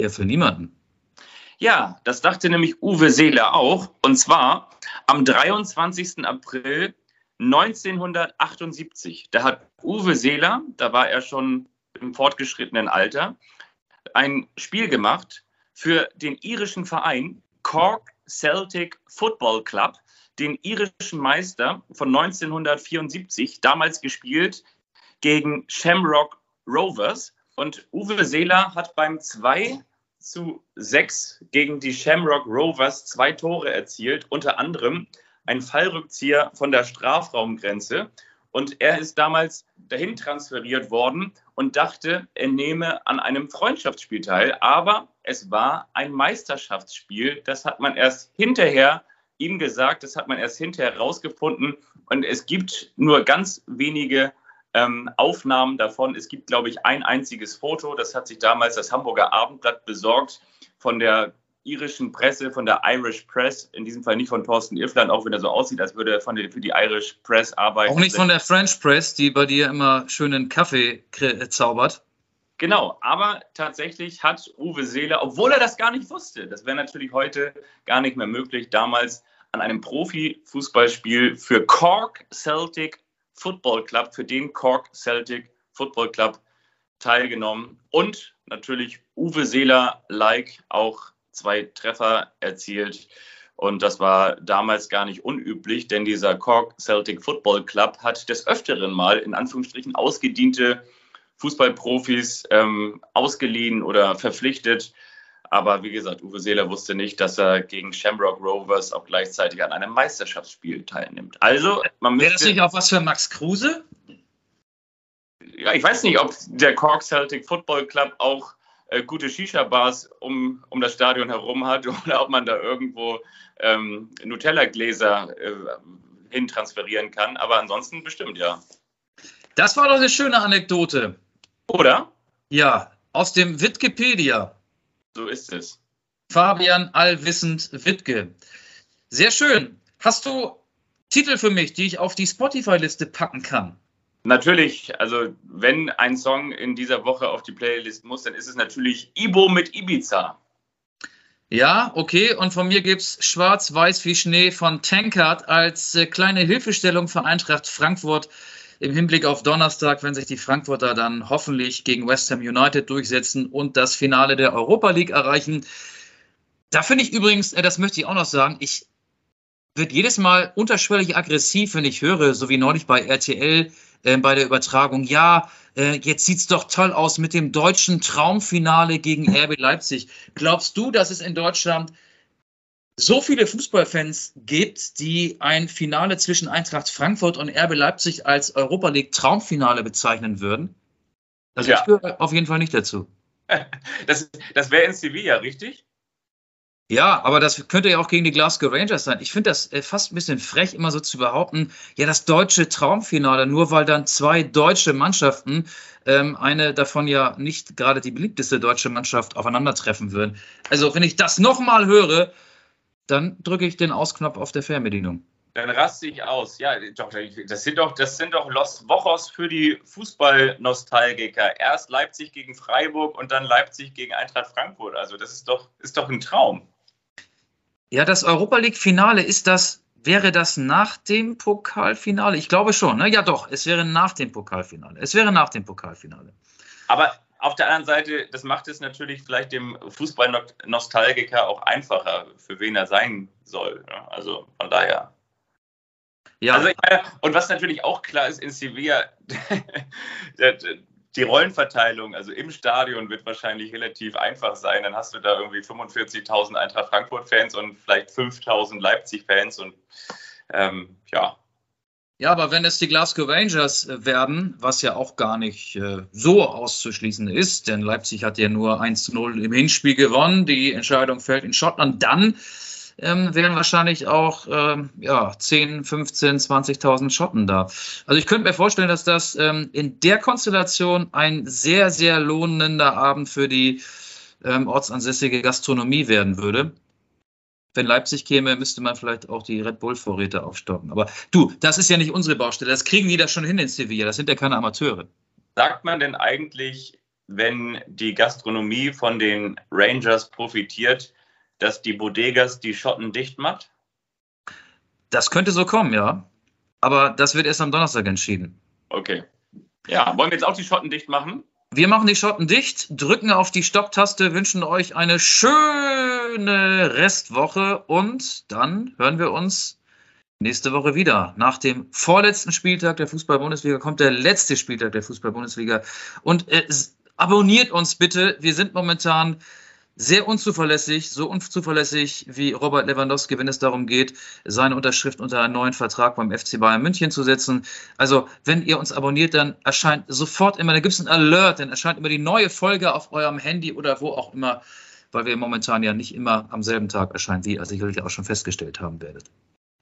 Ja, für niemanden. Ja, das dachte nämlich Uwe Seeler auch. Und zwar am 23. April 1978. Da hat Uwe Seeler, da war er schon im fortgeschrittenen Alter, ein Spiel gemacht für den irischen Verein Cork Celtic Football Club, den irischen Meister von 1974, damals gespielt gegen Shamrock Rovers. Und Uwe Seeler hat beim 2 zu 6 gegen die Shamrock Rovers zwei Tore erzielt, unter anderem ein Fallrückzieher von der Strafraumgrenze. Und er ist damals dahin transferiert worden und dachte, er nehme an einem Freundschaftsspiel teil. Aber es war ein Meisterschaftsspiel. Das hat man erst hinterher ihm gesagt, das hat man erst hinterher herausgefunden. Und es gibt nur ganz wenige ähm, Aufnahmen davon. Es gibt, glaube ich, ein einziges Foto. Das hat sich damals das Hamburger Abendblatt besorgt von der irischen Presse, von der Irish Press, in diesem Fall nicht von Thorsten Irfland, auch wenn er so aussieht, als würde er von der, für die Irish Press arbeiten. Auch nicht von der French Press, die bei dir immer schönen Kaffee kre- zaubert. Genau, aber tatsächlich hat Uwe Seeler, obwohl er das gar nicht wusste, das wäre natürlich heute gar nicht mehr möglich, damals an einem Profifußballspiel für Cork Celtic Football Club, für den Cork Celtic Football Club teilgenommen und natürlich Uwe Seeler like auch zwei Treffer erzielt. Und das war damals gar nicht unüblich, denn dieser Cork Celtic Football Club hat des Öfteren mal in Anführungsstrichen ausgediente Fußballprofis ähm, ausgeliehen oder verpflichtet. Aber wie gesagt, Uwe Seeler wusste nicht, dass er gegen Shamrock Rovers auch gleichzeitig an einem Meisterschaftsspiel teilnimmt. Also, man Wäre das nicht auch was für Max Kruse? ja, ich weiß nicht, ob der Cork Celtic Football Club auch äh, gute Shisha-Bars um, um das Stadion herum hat oder ob man da irgendwo ähm, Nutella-Gläser äh, hintransferieren kann. Aber ansonsten bestimmt, ja. Das war doch eine schöne Anekdote. Oder? Ja, aus dem Wikipedia. So ist es. Fabian Allwissend Wittke. Sehr schön. Hast du Titel für mich, die ich auf die Spotify-Liste packen kann? Natürlich, also wenn ein Song in dieser Woche auf die Playlist muss, dann ist es natürlich Ibo mit Ibiza. Ja, okay. Und von mir gibt's Schwarz-Weiß wie Schnee von Tankard als äh, kleine Hilfestellung für Eintracht Frankfurt im Hinblick auf Donnerstag, wenn sich die Frankfurter dann hoffentlich gegen West Ham United durchsetzen und das Finale der Europa League erreichen. Da finde ich übrigens, äh, das möchte ich auch noch sagen, ich wird jedes Mal unterschwellig aggressiv, wenn ich höre, so wie neulich bei RTL äh, bei der Übertragung, ja, äh, jetzt sieht's doch toll aus mit dem deutschen Traumfinale gegen RB Leipzig. Glaubst du, dass es in Deutschland so viele Fußballfans gibt, die ein Finale zwischen Eintracht Frankfurt und RB Leipzig als Europa League Traumfinale bezeichnen würden? Also Ja. ich gehöre auf jeden Fall nicht dazu. Das, das wäre in Sevilla, richtig? Ja, aber das könnte ja auch gegen die Glasgow Rangers sein. Ich finde das äh, fast ein bisschen frech, immer so zu behaupten, ja, das deutsche Traumfinale, nur weil dann zwei deutsche Mannschaften, ähm, eine davon ja nicht gerade die beliebteste deutsche Mannschaft, aufeinandertreffen würden. Also, wenn ich das nochmal höre, dann drücke ich den Ausknopf auf der Fernbedienung. Dann raste ich aus. Ja, doch, das sind doch, das sind doch Los Wochos für die Fußballnostalgiker. Erst Leipzig gegen Freiburg und dann Leipzig gegen Eintracht Frankfurt. Also das ist doch, ist doch ein Traum. Ja, das Europa League Finale ist das, wäre das nach dem Pokalfinale? Ich glaube schon, ne? Ja, doch, es wäre nach dem Pokalfinale. Es wäre nach dem Pokalfinale. Aber auf der anderen Seite, das macht es natürlich vielleicht dem Fußballnostalgiker auch einfacher, für wen er sein soll. ne? Also von daher. Ja. Also, ja, und was natürlich auch klar ist in Sevilla, die Rollenverteilung, also im Stadion wird wahrscheinlich relativ einfach sein. Dann hast du da irgendwie 45.000 Eintracht Frankfurt-Fans und vielleicht 5.000 Leipzig-Fans und ähm, ja. Ja, aber wenn es die Glasgow Rangers werden, was ja auch gar nicht äh, so auszuschließen ist, denn Leipzig hat ja nur 1 zu 0 im Hinspiel gewonnen, die Entscheidung fällt in Schottland, dann ähm, wären wahrscheinlich auch ähm, ja, 10, 15, 20.000 Schotten da. Also ich könnte mir vorstellen, dass das ähm, in der Konstellation ein sehr, sehr lohnender Abend für die ähm, ortsansässige Gastronomie werden würde. Wenn Leipzig käme, müsste man vielleicht auch die Red Bull-Vorräte aufstocken. Aber du, das ist ja nicht unsere Baustelle. Das kriegen die da schon hin in Sevilla. Das sind ja keine Amateure. Sagt man denn eigentlich, wenn die Gastronomie von den Rangers profitiert, dass die Bodegas die Schotten dicht macht? Das könnte so kommen, ja. Aber das wird erst am Donnerstag entschieden. Okay. Ja, wollen wir jetzt auch die Schotten dicht machen? Wir machen die Schotten dicht, drücken auf die Stopptaste, wünschen euch eine schöne Restwoche und dann hören wir uns nächste Woche wieder. Nach dem vorletzten Spieltag der Fußball-Bundesliga kommt der letzte Spieltag der Fußball-Bundesliga. Und äh, abonniert uns bitte. Wir sind momentan sehr unzuverlässig, so unzuverlässig wie Robert Lewandowski, wenn es darum geht, seine Unterschrift unter einen neuen Vertrag beim FC Bayern München zu setzen. Also, wenn ihr uns abonniert, dann erscheint sofort immer, da gibt es einen Alert, dann erscheint immer die neue Folge auf eurem Handy oder wo auch immer, weil wir momentan ja nicht immer am selben Tag erscheinen, wie ihr sicherlich auch schon festgestellt haben werdet.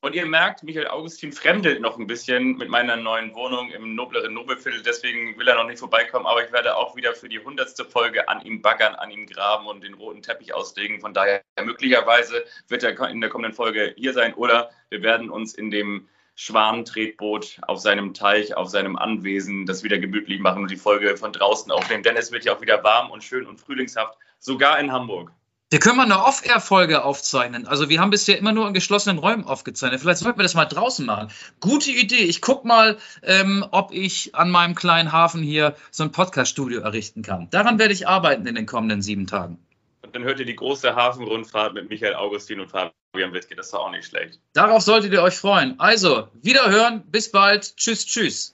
Und ihr merkt, Michael Augustin fremdelt noch ein bisschen mit meiner neuen Wohnung im nobleren Nobelviertel. Deswegen will er noch nicht vorbeikommen. Aber ich werde auch wieder für die hundertste Folge an ihm baggern, an ihm graben und den roten Teppich auslegen. Von daher, möglicherweise wird er in der kommenden Folge hier sein. Oder wir werden uns in dem Schwanentretboot auf seinem Teich, auf seinem Anwesen das wieder gemütlich machen und die Folge von draußen aufnehmen. Denn es wird ja auch wieder warm und schön und frühlingshaft, sogar in Hamburg. Wir können mal eine Off-Air-Folge aufzeichnen. Also wir haben bisher immer nur in geschlossenen Räumen aufgezeichnet. Vielleicht sollten wir das mal draußen machen. Gute Idee. Ich gucke mal, ähm, ob ich an meinem kleinen Hafen hier so ein Podcast-Studio errichten kann. Daran werde ich arbeiten in den kommenden sieben Tagen. Und dann hört ihr die große Hafenrundfahrt mit Michael Augustin und Fabian Wittke. Das ist auch nicht schlecht. Darauf solltet ihr euch freuen. Also, wiederhören. Bis bald. Tschüss, tschüss.